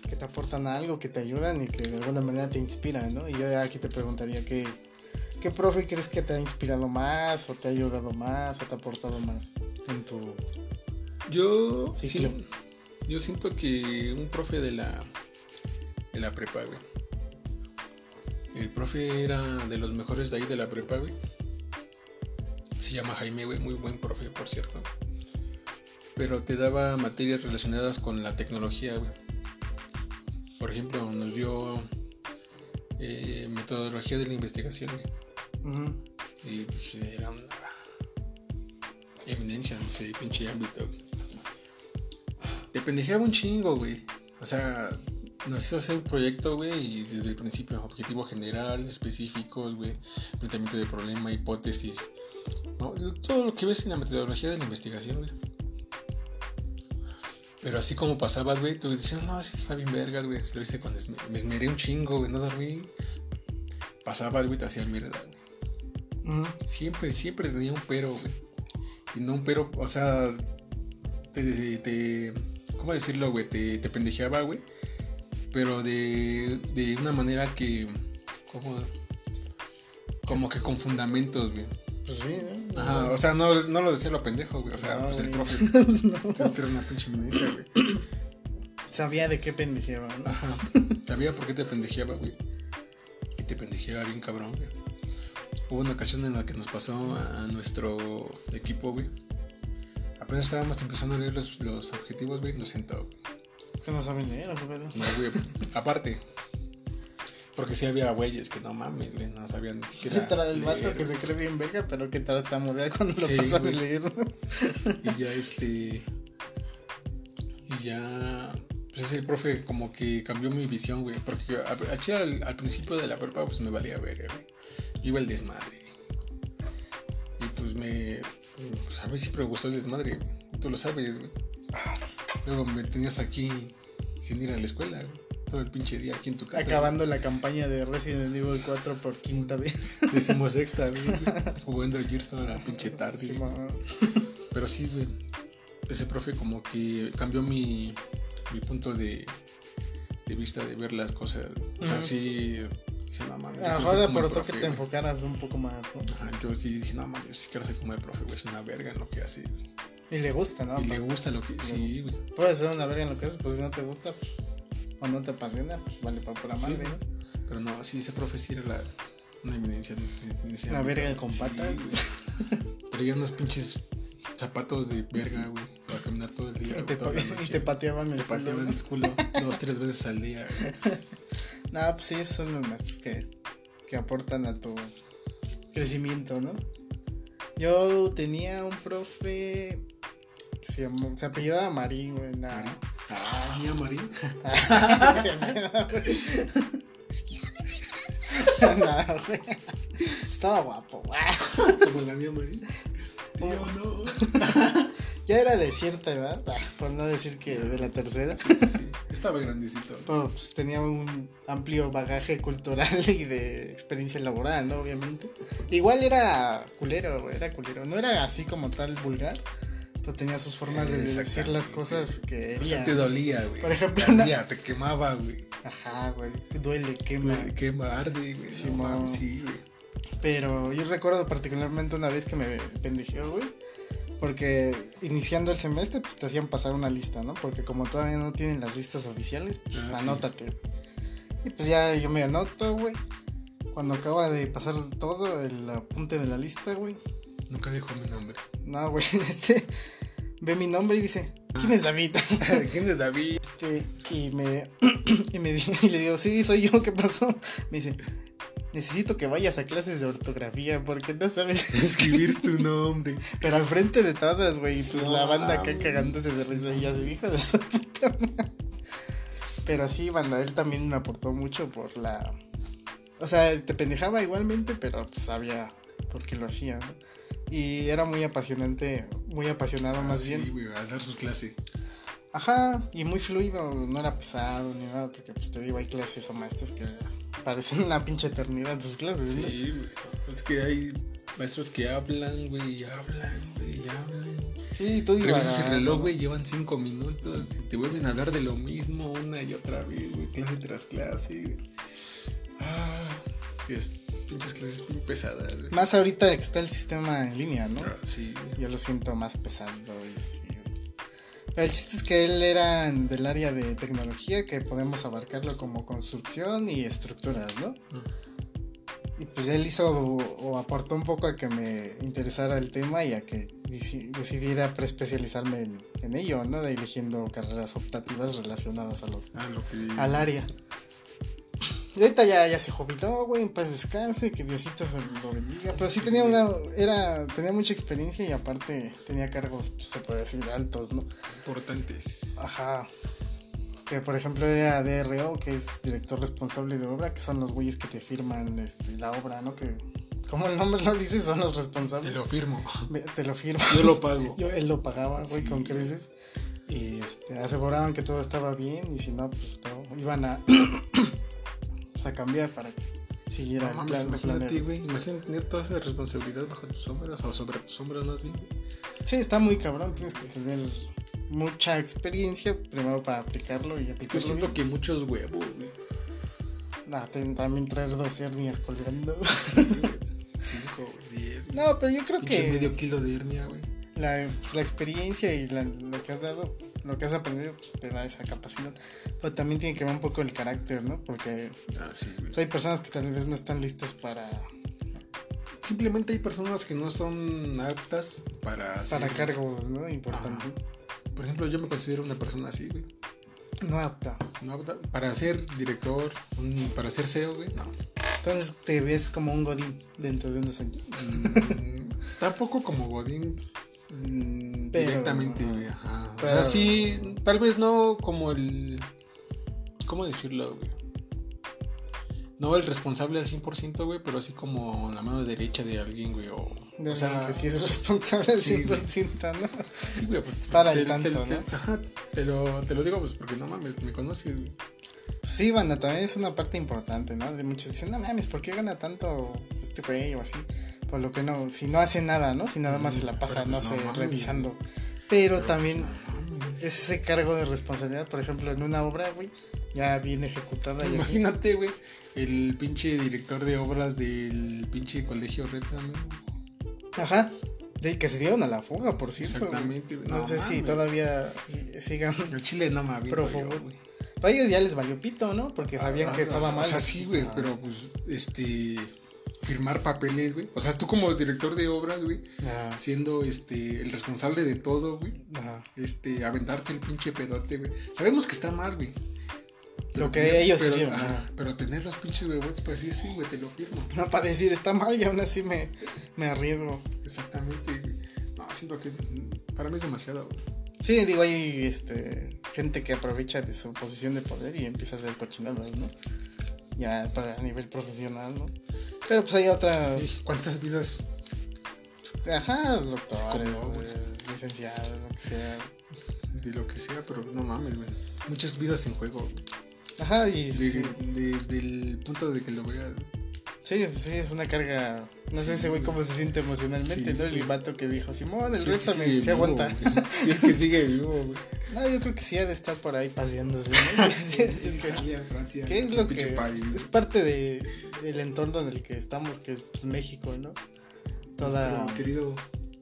que te aportan algo, que te ayudan y que de alguna manera te inspiran, ¿no? Y yo aquí te preguntaría, ¿qué, ¿qué profe crees que te ha inspirado más o te ha ayudado más o te ha aportado más en tu... Yo, Sí, sí, yo siento que un profe de la, de la prepa, güey. El profe era de los mejores de ahí de la prepa, güey. Se llama Jaime, güey, muy buen profe, por cierto. Pero te daba materias relacionadas con la tecnología, güey. Por ejemplo, nos dio eh, metodología de la investigación, güey. Y pues era una eminencia en ese pinche ámbito, güey. Te pendejeaba un chingo, güey. O sea, nos hizo hacer un proyecto, güey, y desde el principio, objetivo general, específicos, güey, planteamiento de problema, hipótesis. ¿no? Todo lo que ves en la metodología de la investigación, güey. Pero así como pasabas, güey, tú decías, no, sí está bien vergas, güey. Lo hice cuando esme- me esmeré un chingo, güey, no dormí. Pasabas, güey, te hacía mierda, güey. Siempre, siempre tenía un pero, güey. Y no un pero, o sea, te, te- ¿cómo decirlo, güey? Te, te pendejeaba, güey. Pero de, de una manera que, como, como que con fundamentos, güey. Pues sí, ¿no? Ajá, o sea, no, no lo decía lo pendejo, güey. O sea, No, pues el profe Pues [laughs] no. era una pinche eminencia, güey. Sabía de qué pendejeaba, ¿no? Ajá. Sabía por qué te pendejeaba, güey. Y te pendejeaba bien cabrón, güey. Hubo una ocasión en la que nos pasó a, a nuestro equipo, güey. Apenas estábamos empezando a leer los, los objetivos, güey. Nos sentó, güey. Que no saben leer, ¿o qué pedo? No, güey. Aparte. Porque sí había güeyes que no mames, güey. No sabían ni siquiera. Se trae el vato que se cree bien verga, pero que tartamudea cuando Sí, lo pasan a güey. leer. Y ya este. Y ya. Pues el profe como que cambió mi visión, güey. Porque a- al, al, principio de la prepa, pues me valía ver, güey. Yo iba al desmadre. Y pues me. Pues a mí siempre me gustó el desmadre, güey. Tú lo sabes, güey. Luego me tenías aquí sin ir a la escuela, güey. Todo el pinche día aquí en tu casa. Acabando la campaña de Resident Evil 4 por quinta vez. [laughs] Decimos sexta, güey. [laughs] Jugando Gears toda la pinche tarde. Sí. Pero sí, güey. Ese profe como que cambió mi, mi punto de, de vista de ver las cosas. O sea, Ujú. sí. sí, no mames, A lo mejor que te enfocaras un poco más, ¿no? Ajá, yo sí dije, no mames, yo sí quiero ser como el profe, güey. Es una verga en lo que hace, güey. Y le gusta, ¿no? y le gusta lo que. Sí, güey. Puedes ser una verga en lo que haces, pues si no te gusta pues, o no te apasiona, pues vale para pura Sí, madre, güey. ¿no? Pero no, sí, ese profe sí era la, una eminencia Una verga con Sí, patas. güey. [laughs] Traía unos pinches zapatos de verga, güey. Para caminar todo el día. Y te, pa- y te pateaban el Te culo, pateaban el culo dos, tres veces al día, güey. [laughs] No, pues sí, esos son los maestros que, que aportan a tu crecimiento, ¿no? Yo tenía un profe se, se apellidaba Marín, güey. nah. Ah, mía Marín. [laughs] Nah, güey. estaba guapo. Como la mía, María. Tío, no. Ya era de cierta edad, por no decir que de la tercera. Sí, sí, sí. Estaba grandecito. Pero, pues, tenía un amplio bagaje cultural y de experiencia laboral, ¿no? Obviamente. Igual era culero, güey, era culero. No era así como tal vulgar, pero tenía sus formas de decir las cosas que O sea, te dolía, güey. Por ejemplo, Te una- ardía, te quemaba, güey. Ajá, güey, duele, quema. Te quema, arde, güey. Sí, no, sí, güey. Pero yo recuerdo particularmente una vez que me pendejeó, güey. Porque iniciando el semestre, pues te hacían pasar una lista, ¿no? Porque como todavía no tienen las listas oficiales, pues Ah, sí. anótate. Y pues ya yo me anoto, güey. Cuando acaba de pasar todo el apunte de la lista, güey. Nunca dijo mi nombre. No, güey, [laughs] este ve mi nombre y dice, ¿quién es David? [laughs] ¿Quién es David? Sí, y me [clears throat] y me y le digo, sí, soy yo, ¿qué pasó? Me dice, necesito que vayas a clases de ortografía porque no sabes [laughs] Escribir tu nombre. Pero al frente de todas, güey, pues No la banda acá cagándose de risa y ya se dijo de su puta madre. Pero sí, banda, él también me aportó mucho por la... O sea, te pendejaba igualmente, pero pues sabía por qué lo hacía, ¿no? Y era muy apasionante, muy apasionado más Ah, Sí, bien. güey, a dar su clase. Ajá, y muy fluido, no era pesado ni nada, porque pues te digo, hay clases o maestros que parecen una pinche eternidad en sus clases. Sí, güey. Es que hay maestros que hablan, güey, y hablan, güey, y hablan. Sí, tú Revisas el divagando, reloj, güey, llevan cinco minutos y te vuelven a hablar de lo mismo una y otra vez, güey, clase tras clase, güey. Ah, que es pinches clases muy pesadas, güey. Más ahorita que está el sistema en línea, ¿no? Ah, Sí. Yo lo siento más pesado y. Pero el chiste es que él era del área de tecnología que podemos abarcarlo como construcción y estructuras, ¿no? Y pues él hizo o, o aportó un poco a que me interesara el tema y a que deci- decidiera preespecializarme en, en ello, ¿no? De eligiendo carreras optativas relacionadas a los, Ah, lo que. al área. Ahorita ya, ya se jubiló, güey, en paz descanse, que Diosito se lo bendiga. Pero sí tenía una, era, tenía mucha experiencia y aparte tenía cargos, pues, se puede decir, altos, ¿no? Importantes. Ajá. Que por ejemplo era DRO, que es director responsable de obra, que son los güeyes que te firman este, la obra, ¿no? Que como el nombre lo dice, son los responsables. Te lo firmo. Te lo firmo. Yo lo pago. [laughs] Yo, él lo pagaba, güey, Sí. con creces. Y este, aseguraban que todo estaba bien. Y si no, pues todo, iban a, [clears throat] pues, a cambiar para que siguiera No el mames, plan imagínate, güey. Imagínate tener toda esa responsabilidad bajo tus hombros o sobre tus hombros más bien. Sí, está muy cabrón. Tienes que tener mucha experiencia primero para aplicarlo y Yo aplicarlo. siento bien. que muchos huevos, güey. Nah, también traer dos hernias colgando. [laughs] Cinco, güey, diez. no, pero yo creo Pinche que medio kilo de hernia, güey. la, pues, la experiencia y la- lo que has dado, lo que has aprendido, pues te da esa capacidad. Pero también tiene que ver un poco el carácter, ¿no? Porque Ah, sí, hay personas que tal vez no están listas para, Simplemente hay personas que no son aptas para hacer- para cargos, ¿no? Importantes. Por ejemplo, yo me considero una persona así, güey. No apta. No apta para ser director, un- para ser CEO, güey. No. Entonces te ves como un godín dentro de unos años. Mm, [laughs] Tampoco como Godín mm, Pero- directamente, güey. Ajá. O pero- sea, sí, tal vez no como el. ¿Cómo decirlo, güey? No el responsable al 100%, güey, pero así como la mano derecha de alguien, güey. O, De o sea, que sí es responsable al sí, güey. 100%, ¿no? sí, güey, pues, estar al tanto, te- ¿no? te- ajá, te lo, te lo digo, pues porque no mames, me conoces, güey. Sí, banda, también es una parte importante, ¿no? De muchos dicen, no mames, ¿por qué gana tanto este güey o así? Por lo que no, si no hace nada, ¿no? Si nada más se la pasa, no pues, sé, no mames, revisando. Pero también pues, no mames. es ese cargo de responsabilidad, por ejemplo, en una obra, güey, ya bien ejecutada. Imagínate, güey, el pinche director de obras del pinche colegio Red también. Ajá. De que se dieron a la fuga, por cierto. Exactamente, güey. No, No sé si todavía sigan. El chile no me güey. Para ellos ya les valió pito, ¿no? Porque sabían Ah, que estaba o mal. sea, sí, güey, pero pues, este, firmar papeles, güey. O sea, tú como director de obras, güey, Ah, siendo, este, el responsable de todo, güey. ajá. Este, aventarte el pinche pedote, güey. Sabemos que está mal, güey. Lo que ellos pero, hicieron, pero tener los pinches huevotes, pues sí, sí, güey, te lo firmo. No para decir está mal y aún así me, me arriesgo. Exactamente, güey. No, siento que para mí es demasiado, güey. Sí, digo, hay este, gente que aprovecha de su posición de poder y empieza a hacer cochinadas, ¿no? Ya para a nivel profesional, ¿no? Pero pues hay otras, ¿Cuántas vidas ajá, doctor, como, güey. licenciado, lo que sea. de lo que sea? Pero no mames, güey. Muchas vidas en juego. Ajá, y De- sí, de- del punto de que lo vea. Sí, pues, sí, es una carga, no sé Sí, ese güey cómo se siente emocionalmente, Sí, ¿no? El vato que dijo, Simón, el Repsamen sigue se aguanta. Si es que sigue vivo, güey. [laughs] No, yo creo que sí ha de estar por ahí paseándose, ¿no? [laughs] Sí, sí, sí, que-. ¿Qué es lo que es parte de, del entorno en el que estamos, que es pues, México, ¿no? Toda Nuestro querido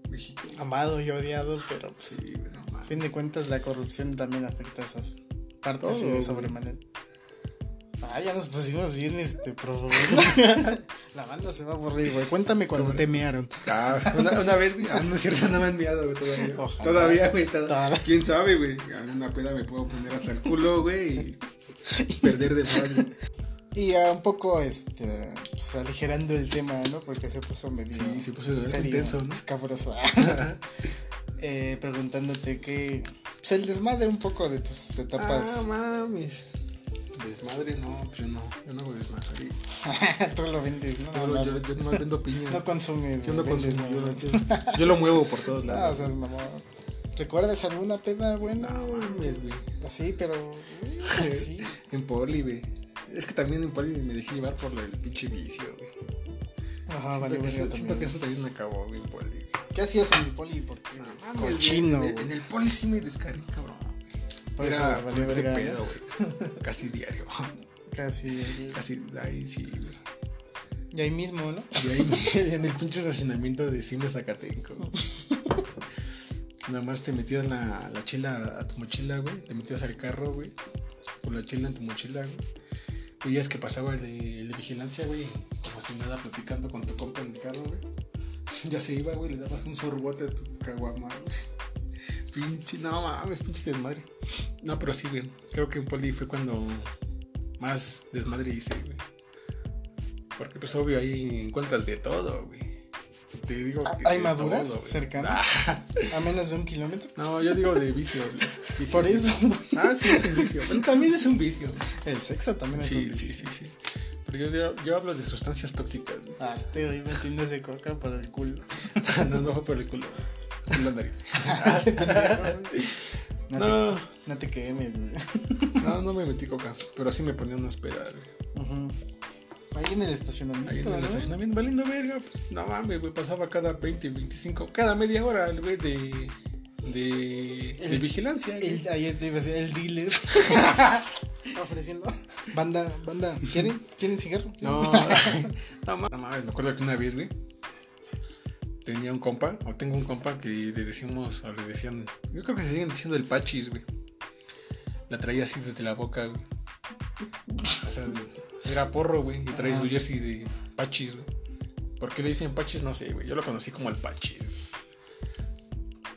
México. amado y odiado, pero pues, Sí, güey, no a fin de cuentas la corrupción también afecta a esas partes Todo, de güey. Ah, ya nos pusimos bien este profundo. [laughs] la banda se va a aburrir, güey. Cuéntame cuando te mearon. Ah, una, una vez, güey. Ah, no es cierto, no me han enviado, güey, todavía. Ojalá. Todavía, güey. toda- Todavía. ¿Quién sabe, güey? En una peda me puedo poner hasta el culo, güey. Y [laughs] perder de güey. Y ya un poco, este, pues, aligerando el tema, ¿no? Porque se puso medio Sí, se puso serio, intenso, ¿no? escabroso. [laughs] eh, preguntándote que, pues el desmadre un poco de tus etapas. Ah, mames. Desmadre, no, pues yo no. Yo no hago desmadre. [laughs] Tú lo vendes, ¿no? Yo, Nada yo, yo nomás vendo piñas. no consumes, yo no vendes consumo. Yo, lo- más. yo lo muevo por todos [laughs] No, o lados. sea, mamón. ¿Recuerdas alguna peda buena? No mames, güey. Así, pero. [laughs] En Poli, güey. Es que también en Poli me dejé llevar por el pinche vicio, güey. Ajá, siento, vale, que siento también. que eso también me acabó, güey, en Poli. güey. ¿Qué hacías en el poli? Porque No mames, cochino. En, el- en el Poli sí me descargué, cabrón. Por Era de pedo, güey. [laughs] Casi diario. Casi. Casi, ahí sí, güey. Y ahí mismo, ¿no? Y ahí [laughs] [laughs] en el pinche estacionamiento de Cime Zacatenco. Nada más te metías la, la chela a tu mochila, güey. Te metías al carro, güey. Con la chela en tu mochila, güey. Veías que pasaba el de, el de vigilancia, güey. Como si nada, platicando con tu compa en el carro, güey. Ya se iba, güey. Le dabas un sorbote a tu caguama, güey. Pinche, no mames, pinche desmadre. No, pero sí, güey. Creo que en Poli fue cuando más desmadre hice, güey. Porque pues obvio ahí encuentras de todo, güey. Te digo ¿Ah, que ¿Hay maduras todo, cercanas? Ah, A menos de un kilómetro. no, yo digo de vicio. [laughs] Por eso, güey. Ah, sí, es un vicio. Bueno, también es un vicio. El sexo también es Sí, un sí, vicio. sí, sí. Pero yo, yo, yo hablo de sustancias tóxicas, güey. Ah, este güey metiéndose coca por el culo. [laughs] No, no, por el culo. Por la nariz. No, No, Te, no te quemes, güey. no, no me metí coca. Pero sí me ponía unas pedas, güey. Ahí en el estacionamiento. Ahí en el ¿no? estacionamiento, valiendo verga, pues no mames, güey, pasaba cada 20, 25, cada media hora el güey de, de, El- de vigilancia. güey. El, ahí te iba a decir, el dealer. [laughs] Ofreciendo. Banda, banda, ¿quieren? ¿Quieren cigarro? No, [laughs] no mames, me acuerdo que una vez, güey, tenía un compa, o tengo un compa que le decimos, o le decían, yo creo que se siguen diciendo el pachis, güey. La traía así desde la boca, güey. O sea, era porro, güey, y trae su jersey de pachis, güey. ¿Por qué le dicen pachis? No sé, güey. Yo lo conocí como el pachis, güey.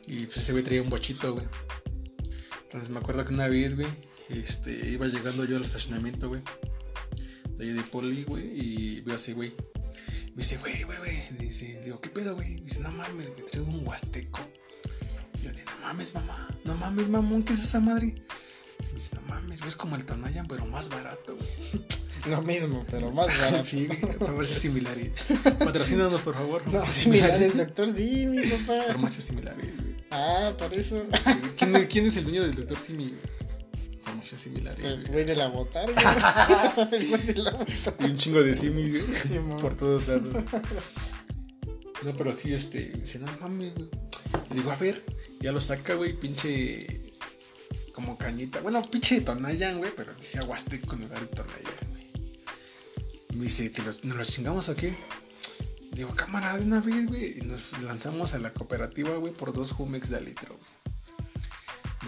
Y pues ese güey traía un bochito, güey. Entonces me acuerdo que una vez, güey, este, iba llegando yo al estacionamiento, güey. De ahí de Poli, güey, y veo a ese güey. Me dice, güey, güey, güey. Dice, digo, ¿qué pedo, güey? Me dice, no mames, güey, traigo un huasteco. Y yo le digo, no mames, mamá. No mames, mamón, ¿qué es esa madre? Me dice, no mames, güey, es como el Tonayan, pero más barato, güey. [laughs] Lo mismo, pero más barato. Sí, güey, farmacias similares. [laughs] Patrocínanos, por favor. No, similares, doctor, sí, mi papá. Farmacias similares, güey. Ah, por eso. ¿Quién, es- quién es el dueño del doctor Simi? Farmacias similares, [laughs] El güey. de la botarga. El güey de la botarga. Y un chingo de Simi, güey. Sí, por todos lados. No, pero sí, este, dice, no mames, güey. Le digo, a ver, ya lo saca, güey, pinche. Como cañita. Bueno, pinche Tonayan, güey, pero dice Huasteco en lugar de Tonayan, güey. Me dice, ¿Te los, ¿nos los chingamos o qué? Digo, cámara, de una vez, güey. Y nos lanzamos a la cooperativa, güey, por dos Jumex de litro, güey.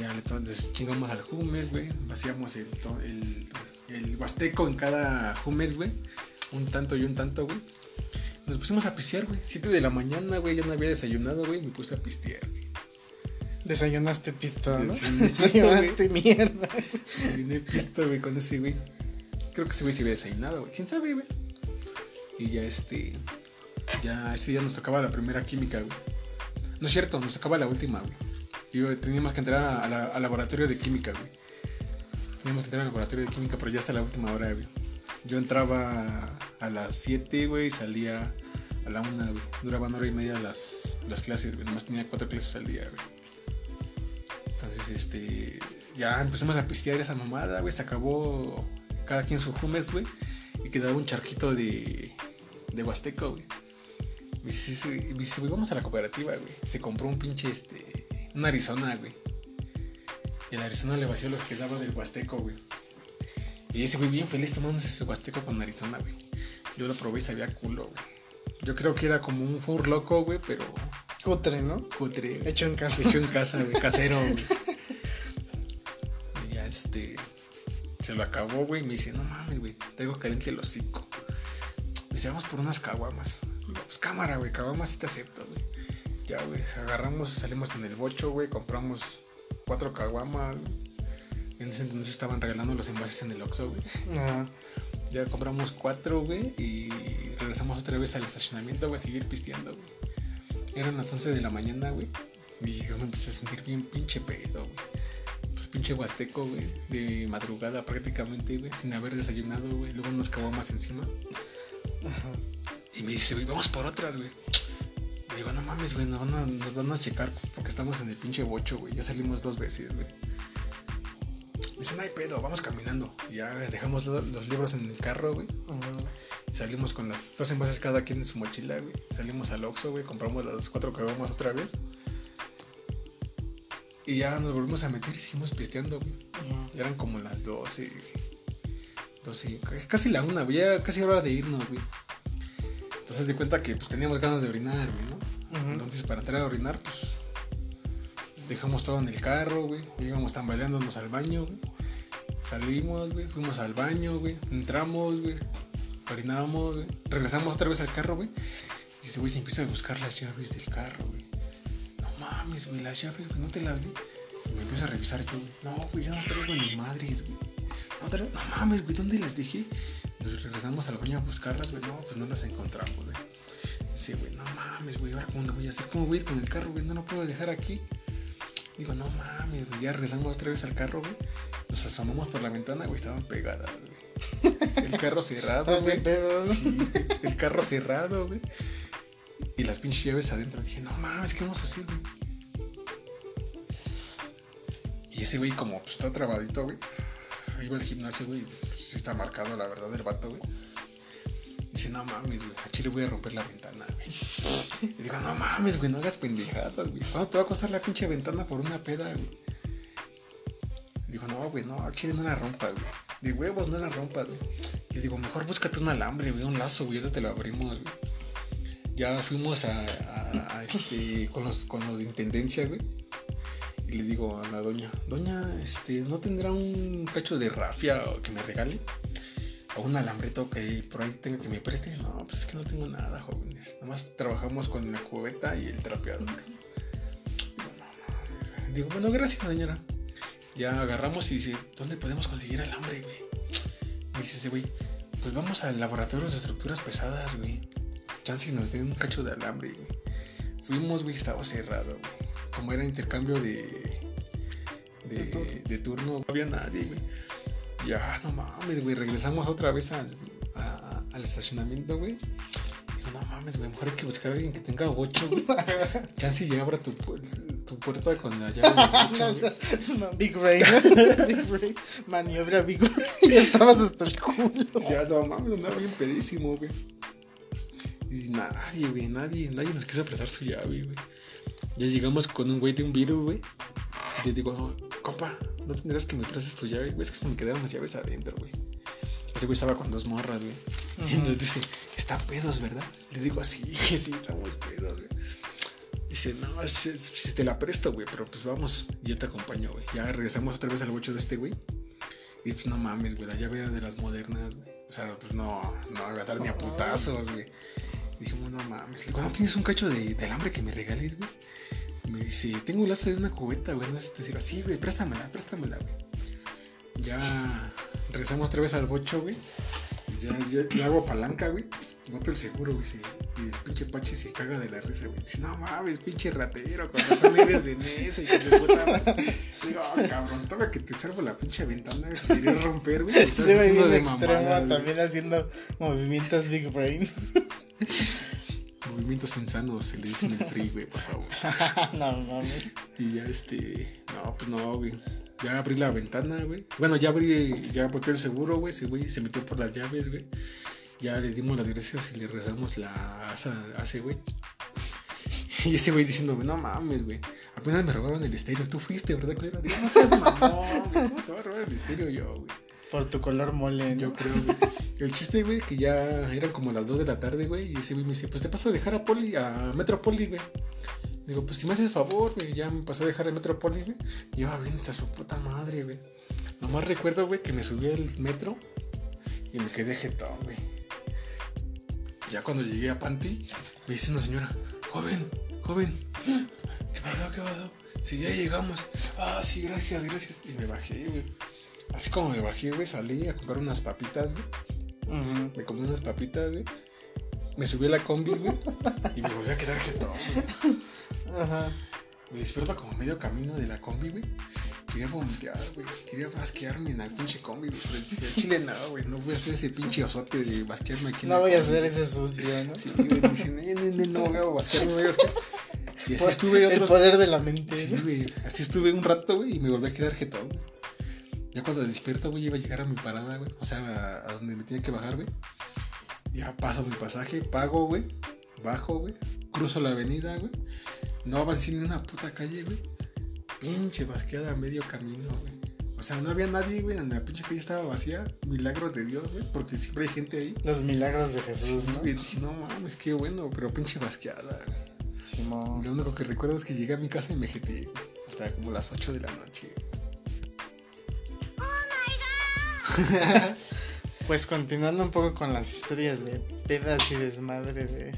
Ya, entonces chingamos al Jumex, güey. Vaciamos el, to- el, el Huasteco en cada Jumex, güey. Un tanto y un tanto, güey. Nos pusimos a pistear, güey. 7 de la mañana, güey. Yo no había desayunado, güey. Me puse a pistear, güey. Desayunaste pisto, ¿no? [laughs] Desayunaste mierda. Desayuné pisto, güey, con ese güey. Creo que ese güey se había desayunado, güey. ¿Quién sabe, güey? Y ya este. Ya ese día nos tocaba la primera química, güey. No es cierto, nos tocaba la última, güey. Y teníamos que entrar a- la- al laboratorio de química, güey. Teníamos que entrar al laboratorio de química, pero ya hasta la última hora, güey. Yo entraba a las 7, güey, y salía a la 1, güey. Duraban hora y media las, las clases, güey. Nomás tenía cuatro clases al día, güey. Entonces, este. Ya empezamos a pistear esa mamada, güey. Se acabó cada quien su humes, güey. Y quedaba un charquito de. de Huasteco, güey. Y dice, güey, vamos a la cooperativa, güey. Se compró un pinche, este. Un Arizona, güey. Y el Arizona le vació lo que quedaba del Huasteco, güey. Y ese güey bien feliz tomándose ese Huasteco con Arizona, güey. Yo lo probé y sabía culo, güey. Yo creo que era como un fur loco, güey, pero Cutre, ¿no? cutre. güey. Hecho en casa. Hecho en casa, güey, casero, güey. [laughs] Y ya este. Se lo acabó, güey. y Me dice, no mames, güey, traigo caliente el hocico. Me dice, vamos por unas caguamas. Digo, pues cámara, güey, caguamas sí te acepto, güey. Ya, güey, agarramos, salimos en el bocho, güey, compramos cuatro caguamas. En ese entonces estaban regalando los envases en el Oxxo, güey. Ajá. Ya compramos cuatro, güey, y regresamos otra vez al estacionamiento, güey, a seguir pisteando, güey. Eran las 11 de la mañana, güey, y yo me empecé a sentir bien pinche pedo, güey. Pues pinche huasteco, güey, de madrugada prácticamente, güey, sin haber desayunado, güey. Luego unas caguamas encima. Ajá. Y me dice, güey, vamos por otras, güey. Le digo, no mames, güey, nos van, a, nos van a checar porque estamos en el pinche bocho, güey. Ya salimos dos veces, güey. Me dice, no hay pedo, vamos caminando. Y ya dejamos lo- los libros en el carro, güey. Y salimos con las dos envases cada quien en su mochila, güey. Salimos al Oxxo, güey, compramos las cuatro caguamas otra vez. Y ya nos volvimos a meter y seguimos pisteando, güey. Ya eran como las 12, güey. 12, c- casi la una, güey. Ya era casi hora de irnos, güey. Entonces di cuenta que pues teníamos ganas de orinar, güey, ¿no? Entonces para entrar a orinar, pues dejamos todo en el carro, güey. Íbamos tambaleándonos al baño, güey. Salimos, güey. Fuimos al baño, güey. Entramos, güey. Orinamos, güey. Regresamos otra vez al carro, güey. Y ese güey se empieza a buscar las llaves del carro, güey. No mames, güey, las llaves, güey, no te las di. Y me empiezo a revisar yo, güey. No, güey, yo no traigo ni madres, güey. No, traigo- no mames, güey, ¿dónde las dejé? Nos regresamos al baño a buscarlas, güey. No, pues no las encontramos, güey. Dice, güey, no mames, güey, ¿ahora cómo lo voy a hacer? ¿Cómo voy a ir con el carro, güey? No lo puedo dejar aquí. Digo, no mames, güey. Ya regresamos otra vez al carro, güey. Nos asomamos por la ventana, güey. Estaban pegadas, güey. El carro [laughs] cerrado, güey. el carro cerrado, güey. Y las pinches llaves adentro. Dije, no mames, ¿qué vamos a hacer, güey? Y ese güey, como pues, está trabadito, güey. Iba al gimnasio, güey. Pues, sí está marcado, la verdad, el vato, güey. Dice, no mames, güey. A Chile voy a romper la ventana, güey. Y digo, no mames, güey, no hagas pendejadas, güey. ¿Cuánto te va a costar la pinche ventana por una peda, güey? Digo, no, güey, no, a Chile no la rompas, güey. De huevos no la rompas, güey. Y digo, mejor búscate un alambre, güey, un lazo, güey, eso te lo abrimos, güey. Ya fuimos a, este, con los, con los de intendencia, güey. Y le digo a la doña, doña, este, ¿no tendrá un cacho de rafia que me regale? O un alambreto que por ahí tenga que me preste. No, pues es que no tengo nada, jóvenes. Nomás trabajamos con la cubeta y el trapeador. Digo, no bueno, gracias, señora. Ya agarramos y dice, ¿dónde podemos conseguir alambre, güey? Dice ese güey, pues vamos al laboratorio de estructuras pesadas, güey. Chance nos den un cacho de alambre, güey. Fuimos, güey, estaba cerrado, güey. Como era intercambio de. De de, turno. de turno, no había nadie, güey. Ya, no mames, güey. Regresamos otra vez al, a- al estacionamiento, güey. Digo, no mames, güey. Mejor hay que buscar a alguien que tenga bocho, güey. [laughs] Chance y abra tu, tu puerta con la llave [laughs] bocho, No, güey. es, es una Big. ¿no? [laughs] Big Brain. Maniobra Big Brain. Ya estabas hasta el culo. Ya, no mames, andaba bien pedísimo, güey. Y nadie, güey, nadie, nadie nos quiso prestar su llave, güey. Ya llegamos con un güey de un virus, güey. Y le digo, no, compa, no tendrás que me prestes tu llave, güey. Es que me quedaron las llaves adentro, güey. Ese güey estaba con dos morras, güey. Y nos dice, están pedos, ¿verdad? Le digo, sí, que [laughs] sí, estamos pedos, güey. Dice, no, si, si te la presto, güey, pero pues vamos, yo te acompaño, güey. Ya regresamos otra vez al bocho de este, güey. Y pues no mames, güey, la llave era de las modernas, güey. O sea, pues no, no me iba a dar ni a putazos, güey. Dijimos, no mames. Le digo, ¿no tienes un cacho de, de alambre que me regales, güey? Me dice, tengo un lazo de una cubeta, güey. No sé si te sirve. Sí, güey, préstamela, préstamela, güey. Ya regresamos otra vez al bocho, güey. Ya, ya, hago palanca, güey. Boto el seguro, güey. Y el pinche Pachi se caga de la risa, güey. Dice, no mames, pinche ratero, con razón eres de mesa y que se puta. madre". Digo, oh, cabrón, toma que te salvo la pinche ventana, güey. que Querías romper, güey. Se ve bien extremo mamada, güey. también haciendo movimientos Big Brain. [laughs] Movimientos insanos, se le dice en el free, güey, por favor. [laughs] no mames. Y ya este. No, pues no, güey. Ya abrí la ventana, güey. Bueno, ya abrí, ya boté el seguro, güey. Ese güey se metió por las llaves, güey. Ya le dimos las gracias y le rezamos la asa a ese güey. [laughs] Y ese güey diciéndome, no mames, güey. Apenas me robaron el estéreo. Tú fuiste, ¿verdad, culero? Digo, no seas mamón, güey. ¿Cómo te va a robar el estéreo yo, güey? Por tu color mole, ¿no? Yo creo, güey. El chiste, güey, que ya eran como las 2 de la tarde, güey. Y ese güey me dice, pues te paso a dejar a Poli, a Metropoli, güey. Digo, pues si me haces favor, güey, ya me pasó a dejar a Metropoli, güey. Y iba bien hasta su puta madre, güey. Nomás recuerdo, güey, que me subí al metro y me quedé jetón, güey. Ya cuando llegué a Panti, me dice una señora, joven, joven, ¿qué pasó, qué pasó? Si ya llegamos. Ah, sí, gracias, gracias. Y me bajé, güey. Así como me bajé, güey, salí a comprar unas papitas, güey. Me comí unas papitas, güey. Me subí a la combi, güey. Y me volví a quedar jetón, güey. Ajá. Me despierto como medio camino de la combi, güey. Quería vomitar, güey. Quería basquearme en la pinche combi, güey. Pero decía, chile no, güey. No voy a hacer ese pinche osote de basquearme aquí. en No voy a combi". hacer ese sucio, ¿no? Sí, güey. Dicen, no, no, no, a basquearme, basquear. Y así estuve El otros... poder de la mente. Sí, güey. Así estuve un rato, güey, y me volví a quedar jetón, güey. Ya cuando despierto, güey, iba a llegar a mi parada, güey. O sea, a, a donde me tenía que bajar, güey. Ya paso mi pasaje, pago, güey. Bajo, güey. Cruzo la avenida, güey. No avancé ni una puta calle, güey. Pinche basqueada a medio camino, güey. O sea, no había nadie, güey. La pinche calle estaba vacía. Milagros de Dios, güey. Porque siempre hay gente ahí. Los milagros de Jesús, Sí, ¿no? güey, no mames, qué bueno, pero pinche basqueada, güey. Simón. Lo único que recuerdo es que llegué a mi casa y me jeté. Hasta como las 8 de la noche. [laughs] Pues continuando un poco con las historias de pedas y desmadre de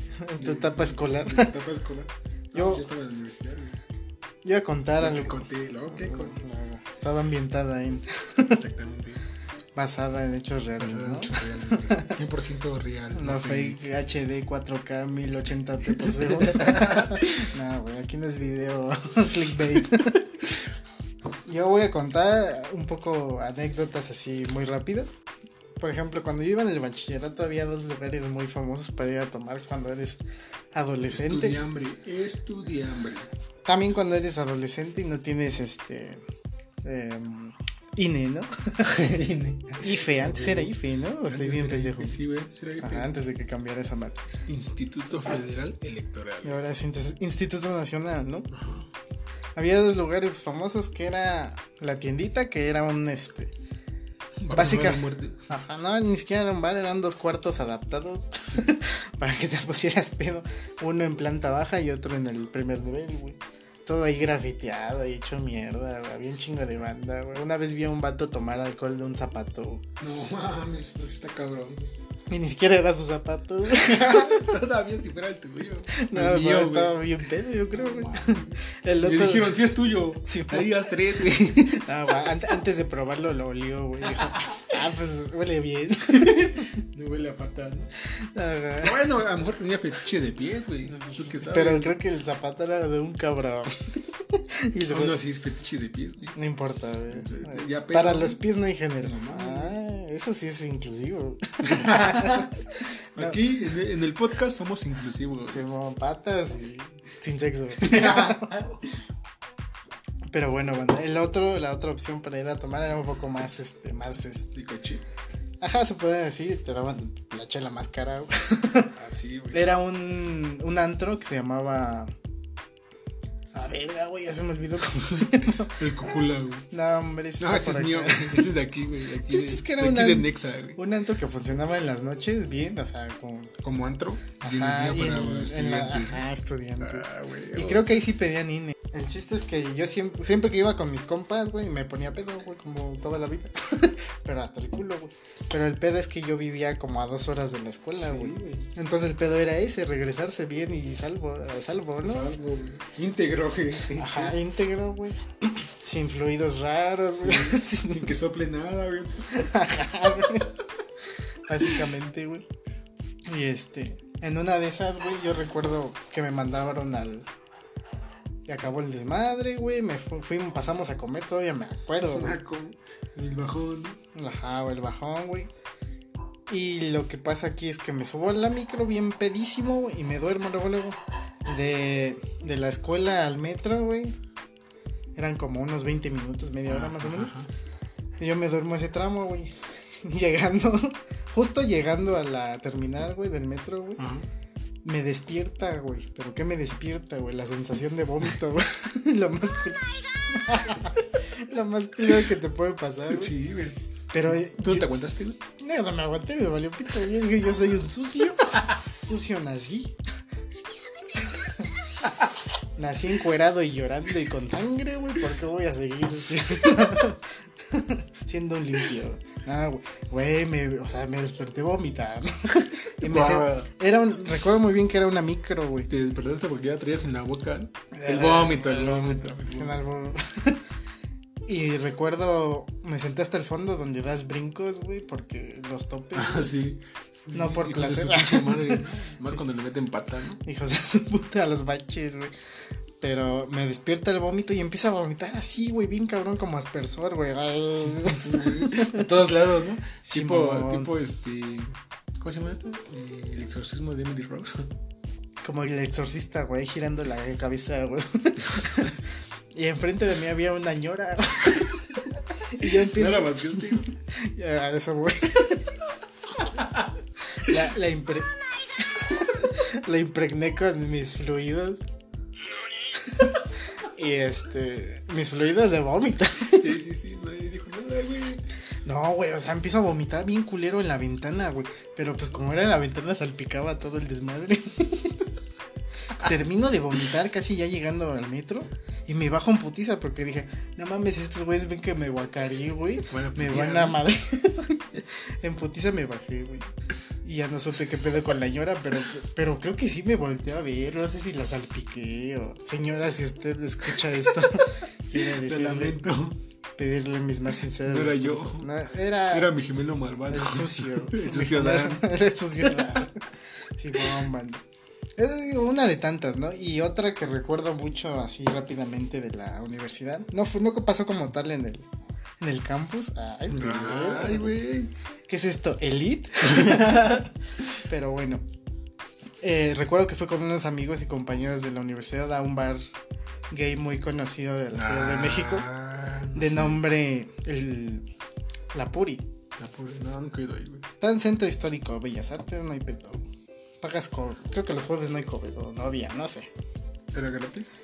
tu etapa escolar. Mi etapa escolar. [laughs] Yo- Yo estaba en la universidad. Yo iba a contar Lo que algo. conté, lo que conté. Estaba ambientada en, [laughs] Exactamente. basada en hechos reales, Basado en ¿no? hechos reales, güey. 100% real. No fake HD 4K 1080p por segundo. no, güey, aquí no es video clickbait. Yo voy a contar un poco anécdotas así muy rápidas. Por ejemplo, cuando yo iba en el bachillerato había dos lugares muy famosos para ir a tomar cuando eres adolescente. Estudiambre, estudiambre. También cuando eres adolescente y no tienes este em, INE, ¿no? [laughs] INE. IFE, antes era IFE, ¿no? O estoy bien pendejo. Sí, güey. sí era IFE. Ajá, antes de que cambiara esa madre. Instituto Federal Electoral. Y ahora es Instituto Nacional, ¿no? Ajá. Había dos lugares famosos que era la tiendita, que era un este. Básica. De. Ajá, no, ni siquiera era un bar, eran dos cuartos adaptados [laughs] para que te pusieras pedo. Uno en planta baja y otro en el primer nivel, güey. Todo ahí grafiteado y hecho mierda, güey. Había un chingo de banda, güey. Una vez vi a un vato tomar alcohol de un zapato. No mames, pues está cabrón. Y ni siquiera era su zapato. [laughs] Todavía si fuera el tuyo. No, el mío, estaba bien pedo, yo creo, No [laughs] güey. El Me otro. dijeron, sí es tuyo. Sí, Ahí haz tres, güey. [laughs] Güey, an- antes de probarlo lo olió, güey. Dijo, ah, pues huele bien. No huele a pata, ¿no? Ajá. Bueno, a lo mejor tenía fetiche de pies, güey. Pero creo que el zapato era de un cabrón. Y Aún güey- así es fetiche de pies, güey. No importa, güey. Sí, sí, Para los pies no hay género. No. Ah, eso sí es inclusivo. [laughs] Aquí en el, en el podcast somos inclusivos. Como patas y sin sexo. [laughs] Pero bueno, bueno, el otro, la otra opción para ir a tomar era un poco más, este, más, este, coche. ajá, se puede decir, te daban la chela más cara, güey. Así, güey. Era un, un antro que se llamaba. A verga, güey, ya se me olvidó cómo se llama. El cocula, güey. No, hombre, ese No, ese es mío. Ese es de aquí, güey. Es que era de aquí de Nexa, güey. Un antro que funcionaba en las noches bien, o sea, como. Como antro. y en Ajá, el y en, en la, ajá, estudiantes. Ah, güey. Y creo que ahí sí pedían INE. El chiste es que yo siempre, siempre que iba con mis compas, güey, me ponía pedo, güey, como toda la vida. [laughs] Pero hasta el culo, güey. Pero el pedo es que yo vivía como a dos horas de la escuela, Sí, güey. güey. Entonces el pedo era ese, regresarse bien y salvo, salvo, ¿no? Salvo, güey. Íntegro, güey. Ajá, íntegro, güey. [clears throat] Sin fluidos raros, güey. [laughs] Sin- Sin que sople nada, güey. Ajá, güey. básicamente, güey. Y este, en una de esas, güey, yo recuerdo que me mandaron al... Y acabó el desmadre, güey, me fu- fuimos, pasamos a comer, todavía me acuerdo, [laughs] güey. El bajón. Ajá, el bajón, güey. Y lo que pasa aquí es que me subo en la micro bien pedísimo, güey, y me duermo luego, luego. De, de la escuela al metro, güey. Eran como unos 20 minutos, media hora más o menos. Y yo me duermo ese tramo, güey. [laughs] Llegando, [laughs] justo llegando a la terminal, güey, del metro, güey. Ajá. Me despierta, güey. ¿Pero qué me despierta, güey? La sensación de vómito, güey. [laughs] Lo más cool. [laughs] Lo más culero que te puede pasar, güey. Sí, güey. Pero eh, ¿Tú yo- te aguantaste, güey? no, no me aguanté, me valió pito. Yo dije, yo soy un sucio. Sucio nací. [laughs] Nací encuerado y llorando y con sangre, güey. ¿Por qué voy a seguir siendo, siendo un limpio? Ah, güey, me, o sea, me desperté vomitando. [laughs] Y me Guau. se- era un, recuerdo muy bien que era una micro, güey. Te despertaste porque ya traías en la boca el Eh, vómito, el vómito. [laughs] Y recuerdo, me senté hasta el fondo donde das brincos, güey, porque los topes. Ah, sí. No por Hijos de su placer. madre. [laughs] Más cuando le meten pata, ¿no? Hijos de su puta a los baches, güey. Pero me despierta el vómito y empieza a vomitar así, güey, bien cabrón como aspersor, güey. A [laughs] todos lados, ¿no? Tipo, Simón. tipo, este. ¿Cómo se llama esto? Eh, el exorcismo de Emily Rose. Como el exorcista, güey, girando la cabeza, güey. [laughs] y enfrente de mí había una ñora. [laughs] y yo No empiezo... la más que este, güey. Ya, eso, güey. La, la, impre- la impregné con mis fluidos. Y este. Mis fluidos de vómito. Sí, sí, sí. Nadie dijo nada, güey. No, güey, o sea, empiezo a vomitar bien culero en la ventana, güey. Pero pues como era en la ventana salpicaba todo el desmadre. Termino de vomitar casi ya llegando al metro. Y me bajo en putiza porque dije, no mames, estos güeyes ven que me guacarí, güey. Me van a madre. [laughs] en putiza me bajé, güey. Y ya no supe qué pedo con la ñora, pero, pero creo que sí me volteé a ver. No sé si la salpiqué o. Señora, si usted escucha esto, [laughs] quiere Te decirle, lamento. pedirle mis más sinceras. No era yo. No, era, Era mi gemelo malvado. el sucio. [laughs] El sucio. Era el sucio. Sí, man. Es una de tantas, ¿no? Y otra que recuerdo mucho así rápidamente de la universidad. No, fue, no pasó como tal en el, en el campus. Ay, Ay, güey. ¿Qué es esto? ¿Elite? [laughs] Pero bueno. Eh, recuerdo que fue con unos amigos y compañeros de la universidad a un bar gay muy conocido de la Ciudad de México. Ah, no De nombre el, La Puri. La pobre- No, nunca he ido ahí, güey. Está en Centro Histórico, Bellas Artes, no hay pedo. Pagas cover. Creo que los jueves no hay cover, o no había, no sé. ¿Era gratis?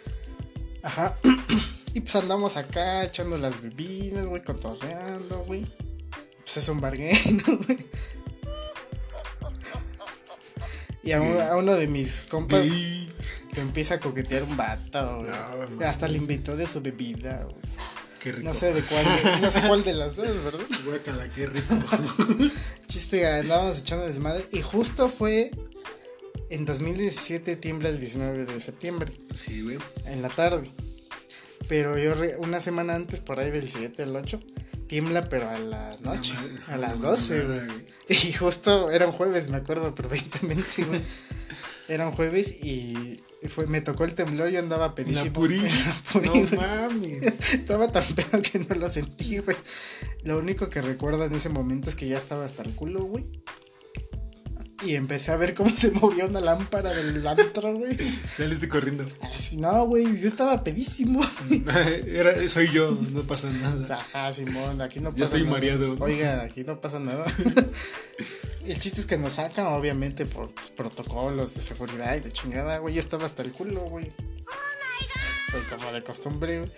Ajá. [clears throat] y pues andamos acá echando las bebidas, güey, cotorreando, güey. Pues es un bar gay, [laughs] ¿no, güey? Y a, un- a uno de mis compas Gay. le empieza a coquetear un vato, güey. No. Hasta le invitó de su bebida, güey. Qué rico. No sé de cuál, de- no sé cuál de las dos, ¿verdad? [laughs] Guácala, qué rico. [laughs] Chiste, andábamos echando desmadre. Y justo fue en 2017, tiembla el 19 de septiembre, Sí, güey. en la tarde. Pero yo, re- una semana antes, por ahí del 7 al 8, tiembla, pero a la noche, a las la 12, madrugada, güey. [laughs] Y justo era un jueves, me acuerdo perfectamente, güey. Era un jueves y fue, me tocó el temblor, yo andaba pedísimo. La purí. [laughs] No mames. Estaba tan pedo que no lo sentí, güey. Lo único que recuerdo en ese momento es que ya estaba hasta el culo, güey. Y empecé a ver cómo [laughs] se movía una lámpara del antro, güey. Saliste corriendo. Así, no, güey, yo estaba pedísimo. [laughs] Era, soy yo, no pasa nada. Ajá, Simón, aquí no pasa Ya estoy nada. mareado, ¿no? Oiga, aquí no pasa nada. El chiste es que nos sacan, obviamente, por protocolos de seguridad y de chingada, güey. Yo estaba hasta el culo, güey. Pues como de costumbre, güey.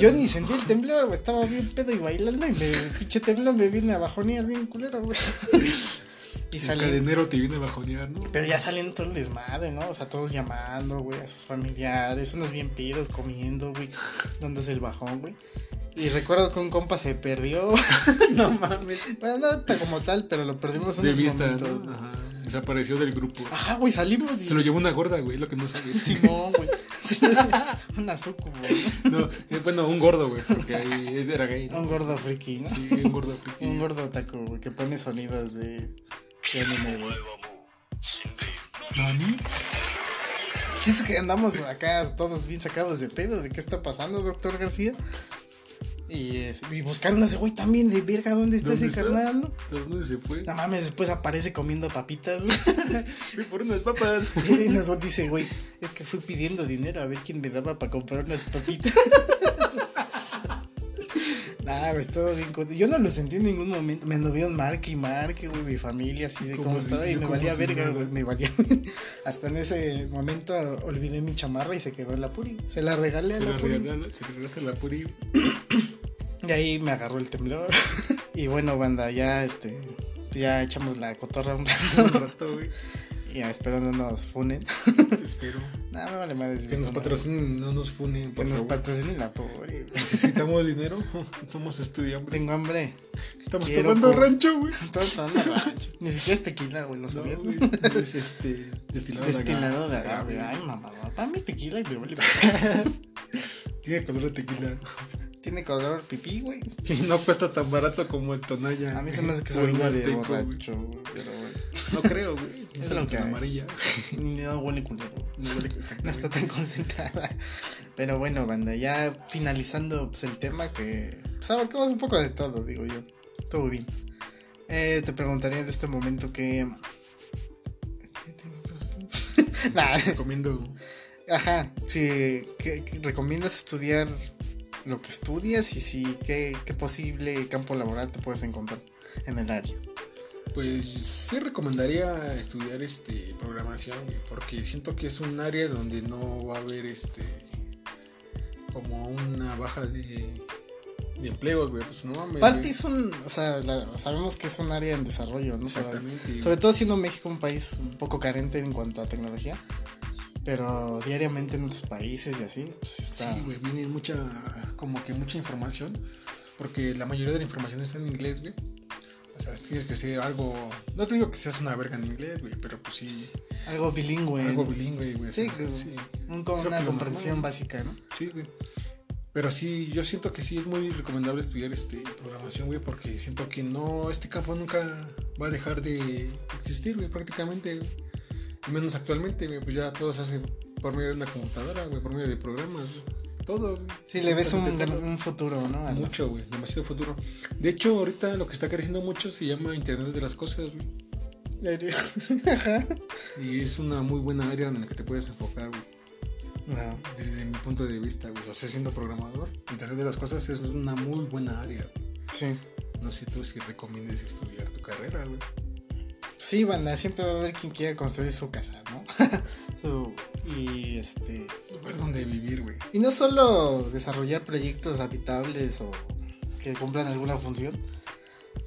Yo ni sentí el temblor, güey. Estaba bien pedo y bailando y me, el pinche temblor me viene a bajonear bien culero, güey. [laughs] Y El cadenero te viene a bajonear, ¿no? Pero ya saliendo todo el desmadre, ¿no? O sea, todos llamando, güey, a sus familiares, unos bien pidos, comiendo, güey, [laughs] dándose el bajón, güey. Y recuerdo que un compa se perdió. [laughs] no mames. bueno, no como tal, pero lo perdimos De unos vista, momentos. ¿no? Ajá. Desapareció del grupo. Ajá, güey, salimos y... Se lo llevó una gorda, güey, lo que no sabes. Simón, güey. [laughs] Lo- Una sucubo, ¿no? no eh, bueno, un gordo, güey, porque ahí era gay. ¿no? Un gordo friki, ¿no? Sí, un gordo friki. un gordo taco, güey, que pone sonidos de, de. ¿Nani? Es que andamos acá todos bien sacados de pedo de qué está pasando, doctor García. Y, y buscando a ese güey también de verga, ¿dónde está ese carnal? ¿no? ¿Dónde se fue? No mames, después aparece comiendo papitas. [laughs] Fui por unas papas. [laughs] Y nos dice, güey, es que fui pidiendo dinero a ver quién me daba para comprar unas papitas. [laughs] Nah, güey, todo bien. Yo no lo sentí en ningún momento. Me anduvieron marque y marque, güey, mi familia, así de cómo estaba. Y me valía verga, güey. Me valía. [laughs] Hasta en ese momento olvidé mi chamarra y se quedó en la puri. Se la regalé a la, puri. se la regalaste a la puri. Y ahí me agarró el temblor. [laughs] y bueno, banda, ya este. Ya echamos la cotorra un rato. un rato, güey. Ya, espero no nos funen. Espero. [laughs] Nada, me vale madre. Que nos patrocinen, no nos funen. que nos patrocinen la pobre. Necesitamos dinero. [laughs] Somos estudiantes. Tengo hambre. Estamos tomando rancho, güey. [laughs] Estamos tomando rancho. Ni siquiera es tequila, güey. ¿Lo sabías? güey. es este. Destilado, destilado de agave. De agave. Ay, mamá. Para mí es tequila y me vale. Tiene color de tequila. Tiene color pipí, güey. [laughs] Y no cuesta tan barato como el Tonaya. A mí se me hace que soy de borracho, güey. Pero. No creo, güey. [laughs] Es lo que amarilla. [laughs] No huele culero. No, huele no está tan concentrada. Pero bueno, banda, ya finalizando pues, el tema que pues, abarcamos un poco de todo, digo yo. Todo bien. Eh, te preguntaría de este momento que. ¿Qué nah. recomiendo. Ajá, si recomiendas estudiar lo que estudias y si qué, qué posible campo laboral te puedes encontrar en el área. Pues sí recomendaría estudiar este programación, porque siento que es un área donde no va a haber este como una baja de, de empleo, güey, pues no mames. Parte es un, o sea, sabemos que es un área en desarrollo, ¿no? Exactamente. sobre todo siendo México un país un poco carente en cuanto a tecnología. Pero diariamente en otros países y así, pues está... Sí, güey, viene mucha, como que mucha información, porque la mayoría de la información está en inglés, güey. O sea, tienes que ser algo. No te digo que seas una verga en inglés, güey, pero pues sí. Algo bilingüe. Algo bilingüe, güey. Sí, sí. Un, una comprensión básica, ¿no? Sí, güey. Pero sí, yo siento que sí es muy recomendable estudiar este programación, güey, porque siento que no, este campo nunca va a dejar de existir, güey, prácticamente, güey. Menos actualmente, pues ya todo se hace por medio de una computadora, güey, por medio de programas, güey todo. Sí, le ves un, futuro, ¿no? Mucho, güey, demasiado futuro. De hecho, ahorita lo que está creciendo mucho se llama Internet de las Cosas, güey. [laughs] y es una muy buena área en la que te puedes enfocar, güey. Desde mi punto de vista, güey. O sea, siendo programador, Internet de las Cosas es una muy buena área. Sí. No sé tú si recomiendes estudiar tu carrera, güey. Sí, banda, siempre va a haber quien quiera construir su casa, ¿no? [laughs] y este. Lugar donde vivir, güey. Y no solo desarrollar proyectos habitables o que cumplan alguna función.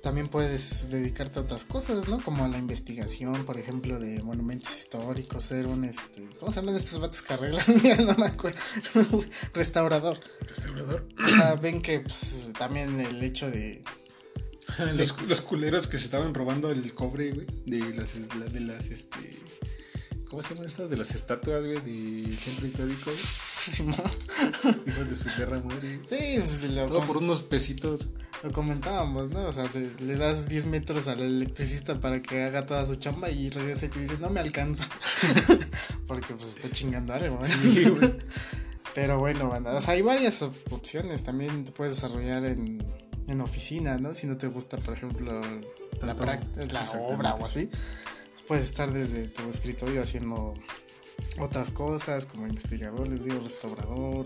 También puedes dedicarte a otras cosas, ¿no? Como a la investigación, por ejemplo, de monumentos históricos, ser un este. ¿Cómo se llaman estos vatos que arreglan? [laughs] no me acuerdo. [laughs] Restaurador. Restaurador. O sea, ven que pues, también el hecho de [laughs] los, los, culeros que se estaban robando el cobre, güey, de las, de las, este... ¿Cómo se llaman estas? De las estatuas, güey, de centro histórico, [laughs] [laughs] Hijos de su guerra madre. Sí, pues lo Todo por unos pesitos. Lo comentábamos, ¿no? O sea, le das 10 metros al electricista para que haga toda su chamba y regresa y te dice, no me alcanzo. Porque pues está chingando algo, ¿eh? Sí, güey. Pero bueno, banda, o sea, hay varias opciones. También te puedes desarrollar en en oficina, ¿no? Si no te gusta, por ejemplo, la, la obra o así, puedes estar desde tu escritorio haciendo otras cosas como investigador, les digo, restaurador.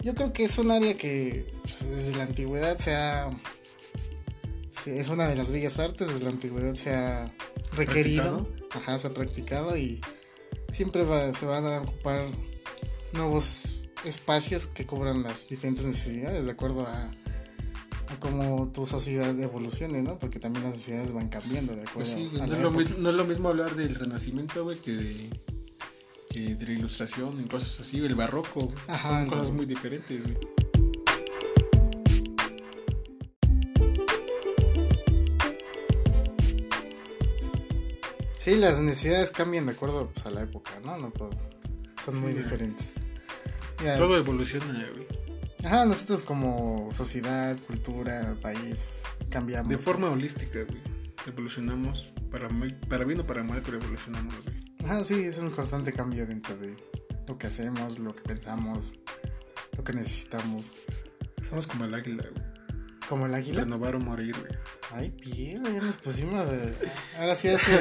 Yo creo que es un área que pues, desde la antigüedad se ha... es una de las bellas artes, desde la antigüedad se ha requerido, ajá, se ha practicado y siempre se van a ocupar nuevos espacios que cubran las diferentes necesidades de acuerdo a a cómo tu sociedad evolucione, ¿no? Porque también las necesidades van cambiando, ¿de acuerdo? Pues sí, no, es lo mismo, no, es lo mismo, hablar del renacimiento, güey, que de, que de la ilustración y cosas así, el barroco. Son cosas muy diferentes, güey. Sí, las necesidades cambian de acuerdo pues, a la época, ¿no? no puedo, son muy diferentes. Ya. Todo evoluciona, güey. Ajá, nosotros como sociedad, cultura, país, cambiamos. De forma holística, güey. Evolucionamos para, para bien o para mal, pero evolucionamos, güey. Ajá, sí, es un constante cambio dentro de lo que hacemos, lo que pensamos, lo que necesitamos. Somos como el águila, güey. Como el águila. Renovar o morir, güey. Ay, bien, ya nos pusimos. eh, Ahora sí, así.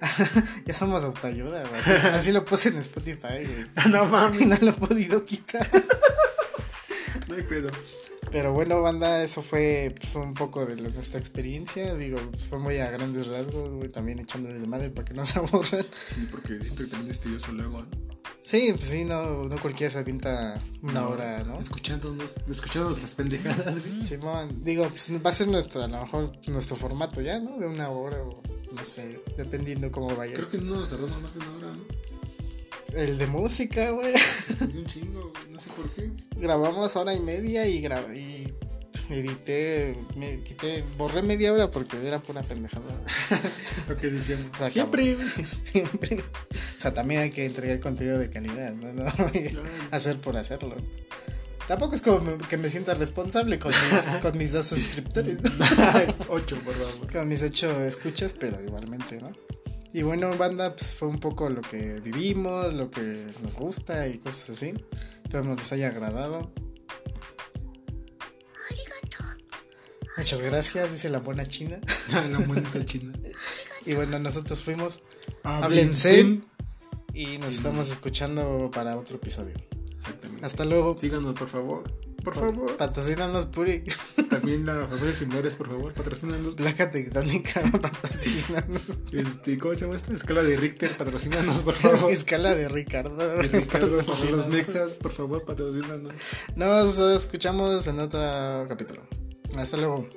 [laughs] ya somos autoayuda, güey. Así, así lo puse en Spotify, güey. [laughs] no [laughs] Y mames. no lo he podido quitar. No hay pedo. Pero bueno, banda, eso fue pues, un poco de nuestra experiencia. Digo, pues, fue muy a grandes rasgos, güey. También echando desde madre para que no se [laughs] aburran. Sí, porque siento que también estoy yo solo. Sí, pues sí, no, no cualquiera se avienta una hora, ¿no? Escuchándonos, escuchando nuestras pendejadas, güey. Simón, digo, pues va a ser nuestro, a lo mejor nuestro formato ya, ¿no? De una hora o no sé, dependiendo cómo vaya. Creo que no nos tardamos más de una hora, ¿no? El de música, güey. Un chingo. No sé por qué. Grabamos hora y media y, gra- y edité, me quité, borré media hora porque era pura pendejada. [laughs] Lo que decíamos. O sea, Siempre. [laughs] Siempre. O sea, también hay que entregar contenido de calidad, ¿no? no hacer por hacerlo. Tampoco es como que me sienta responsable con mis, [laughs] con mis dos suscriptores. Ocho, por favor. con mis ocho escuchas, pero igualmente, ¿no? Y bueno, banda, pues fue un poco lo que vivimos, lo que nos gusta y cosas así. Espero les haya agradado. Muchas gracias, dice la buena china. [laughs] La monita china. Y bueno, nosotros fuimos. Háblense. y nos estamos escuchando para otro episodio. Exactamente. Hasta luego. Síganos, por favor. Por favor. Patrocínanos Puri. También la familia Similares, por favor. Patrocínanos. Placa tectónica, [laughs] patrocínanos. Este, ¿Cómo se llama esta? Escala de Richter, patrocínanos, por [laughs] Es favor. escala de Ricardo. De Ricardo, [laughs] los mexas, por favor, patrocínanos. Nos escuchamos en otro capítulo. Hasta luego.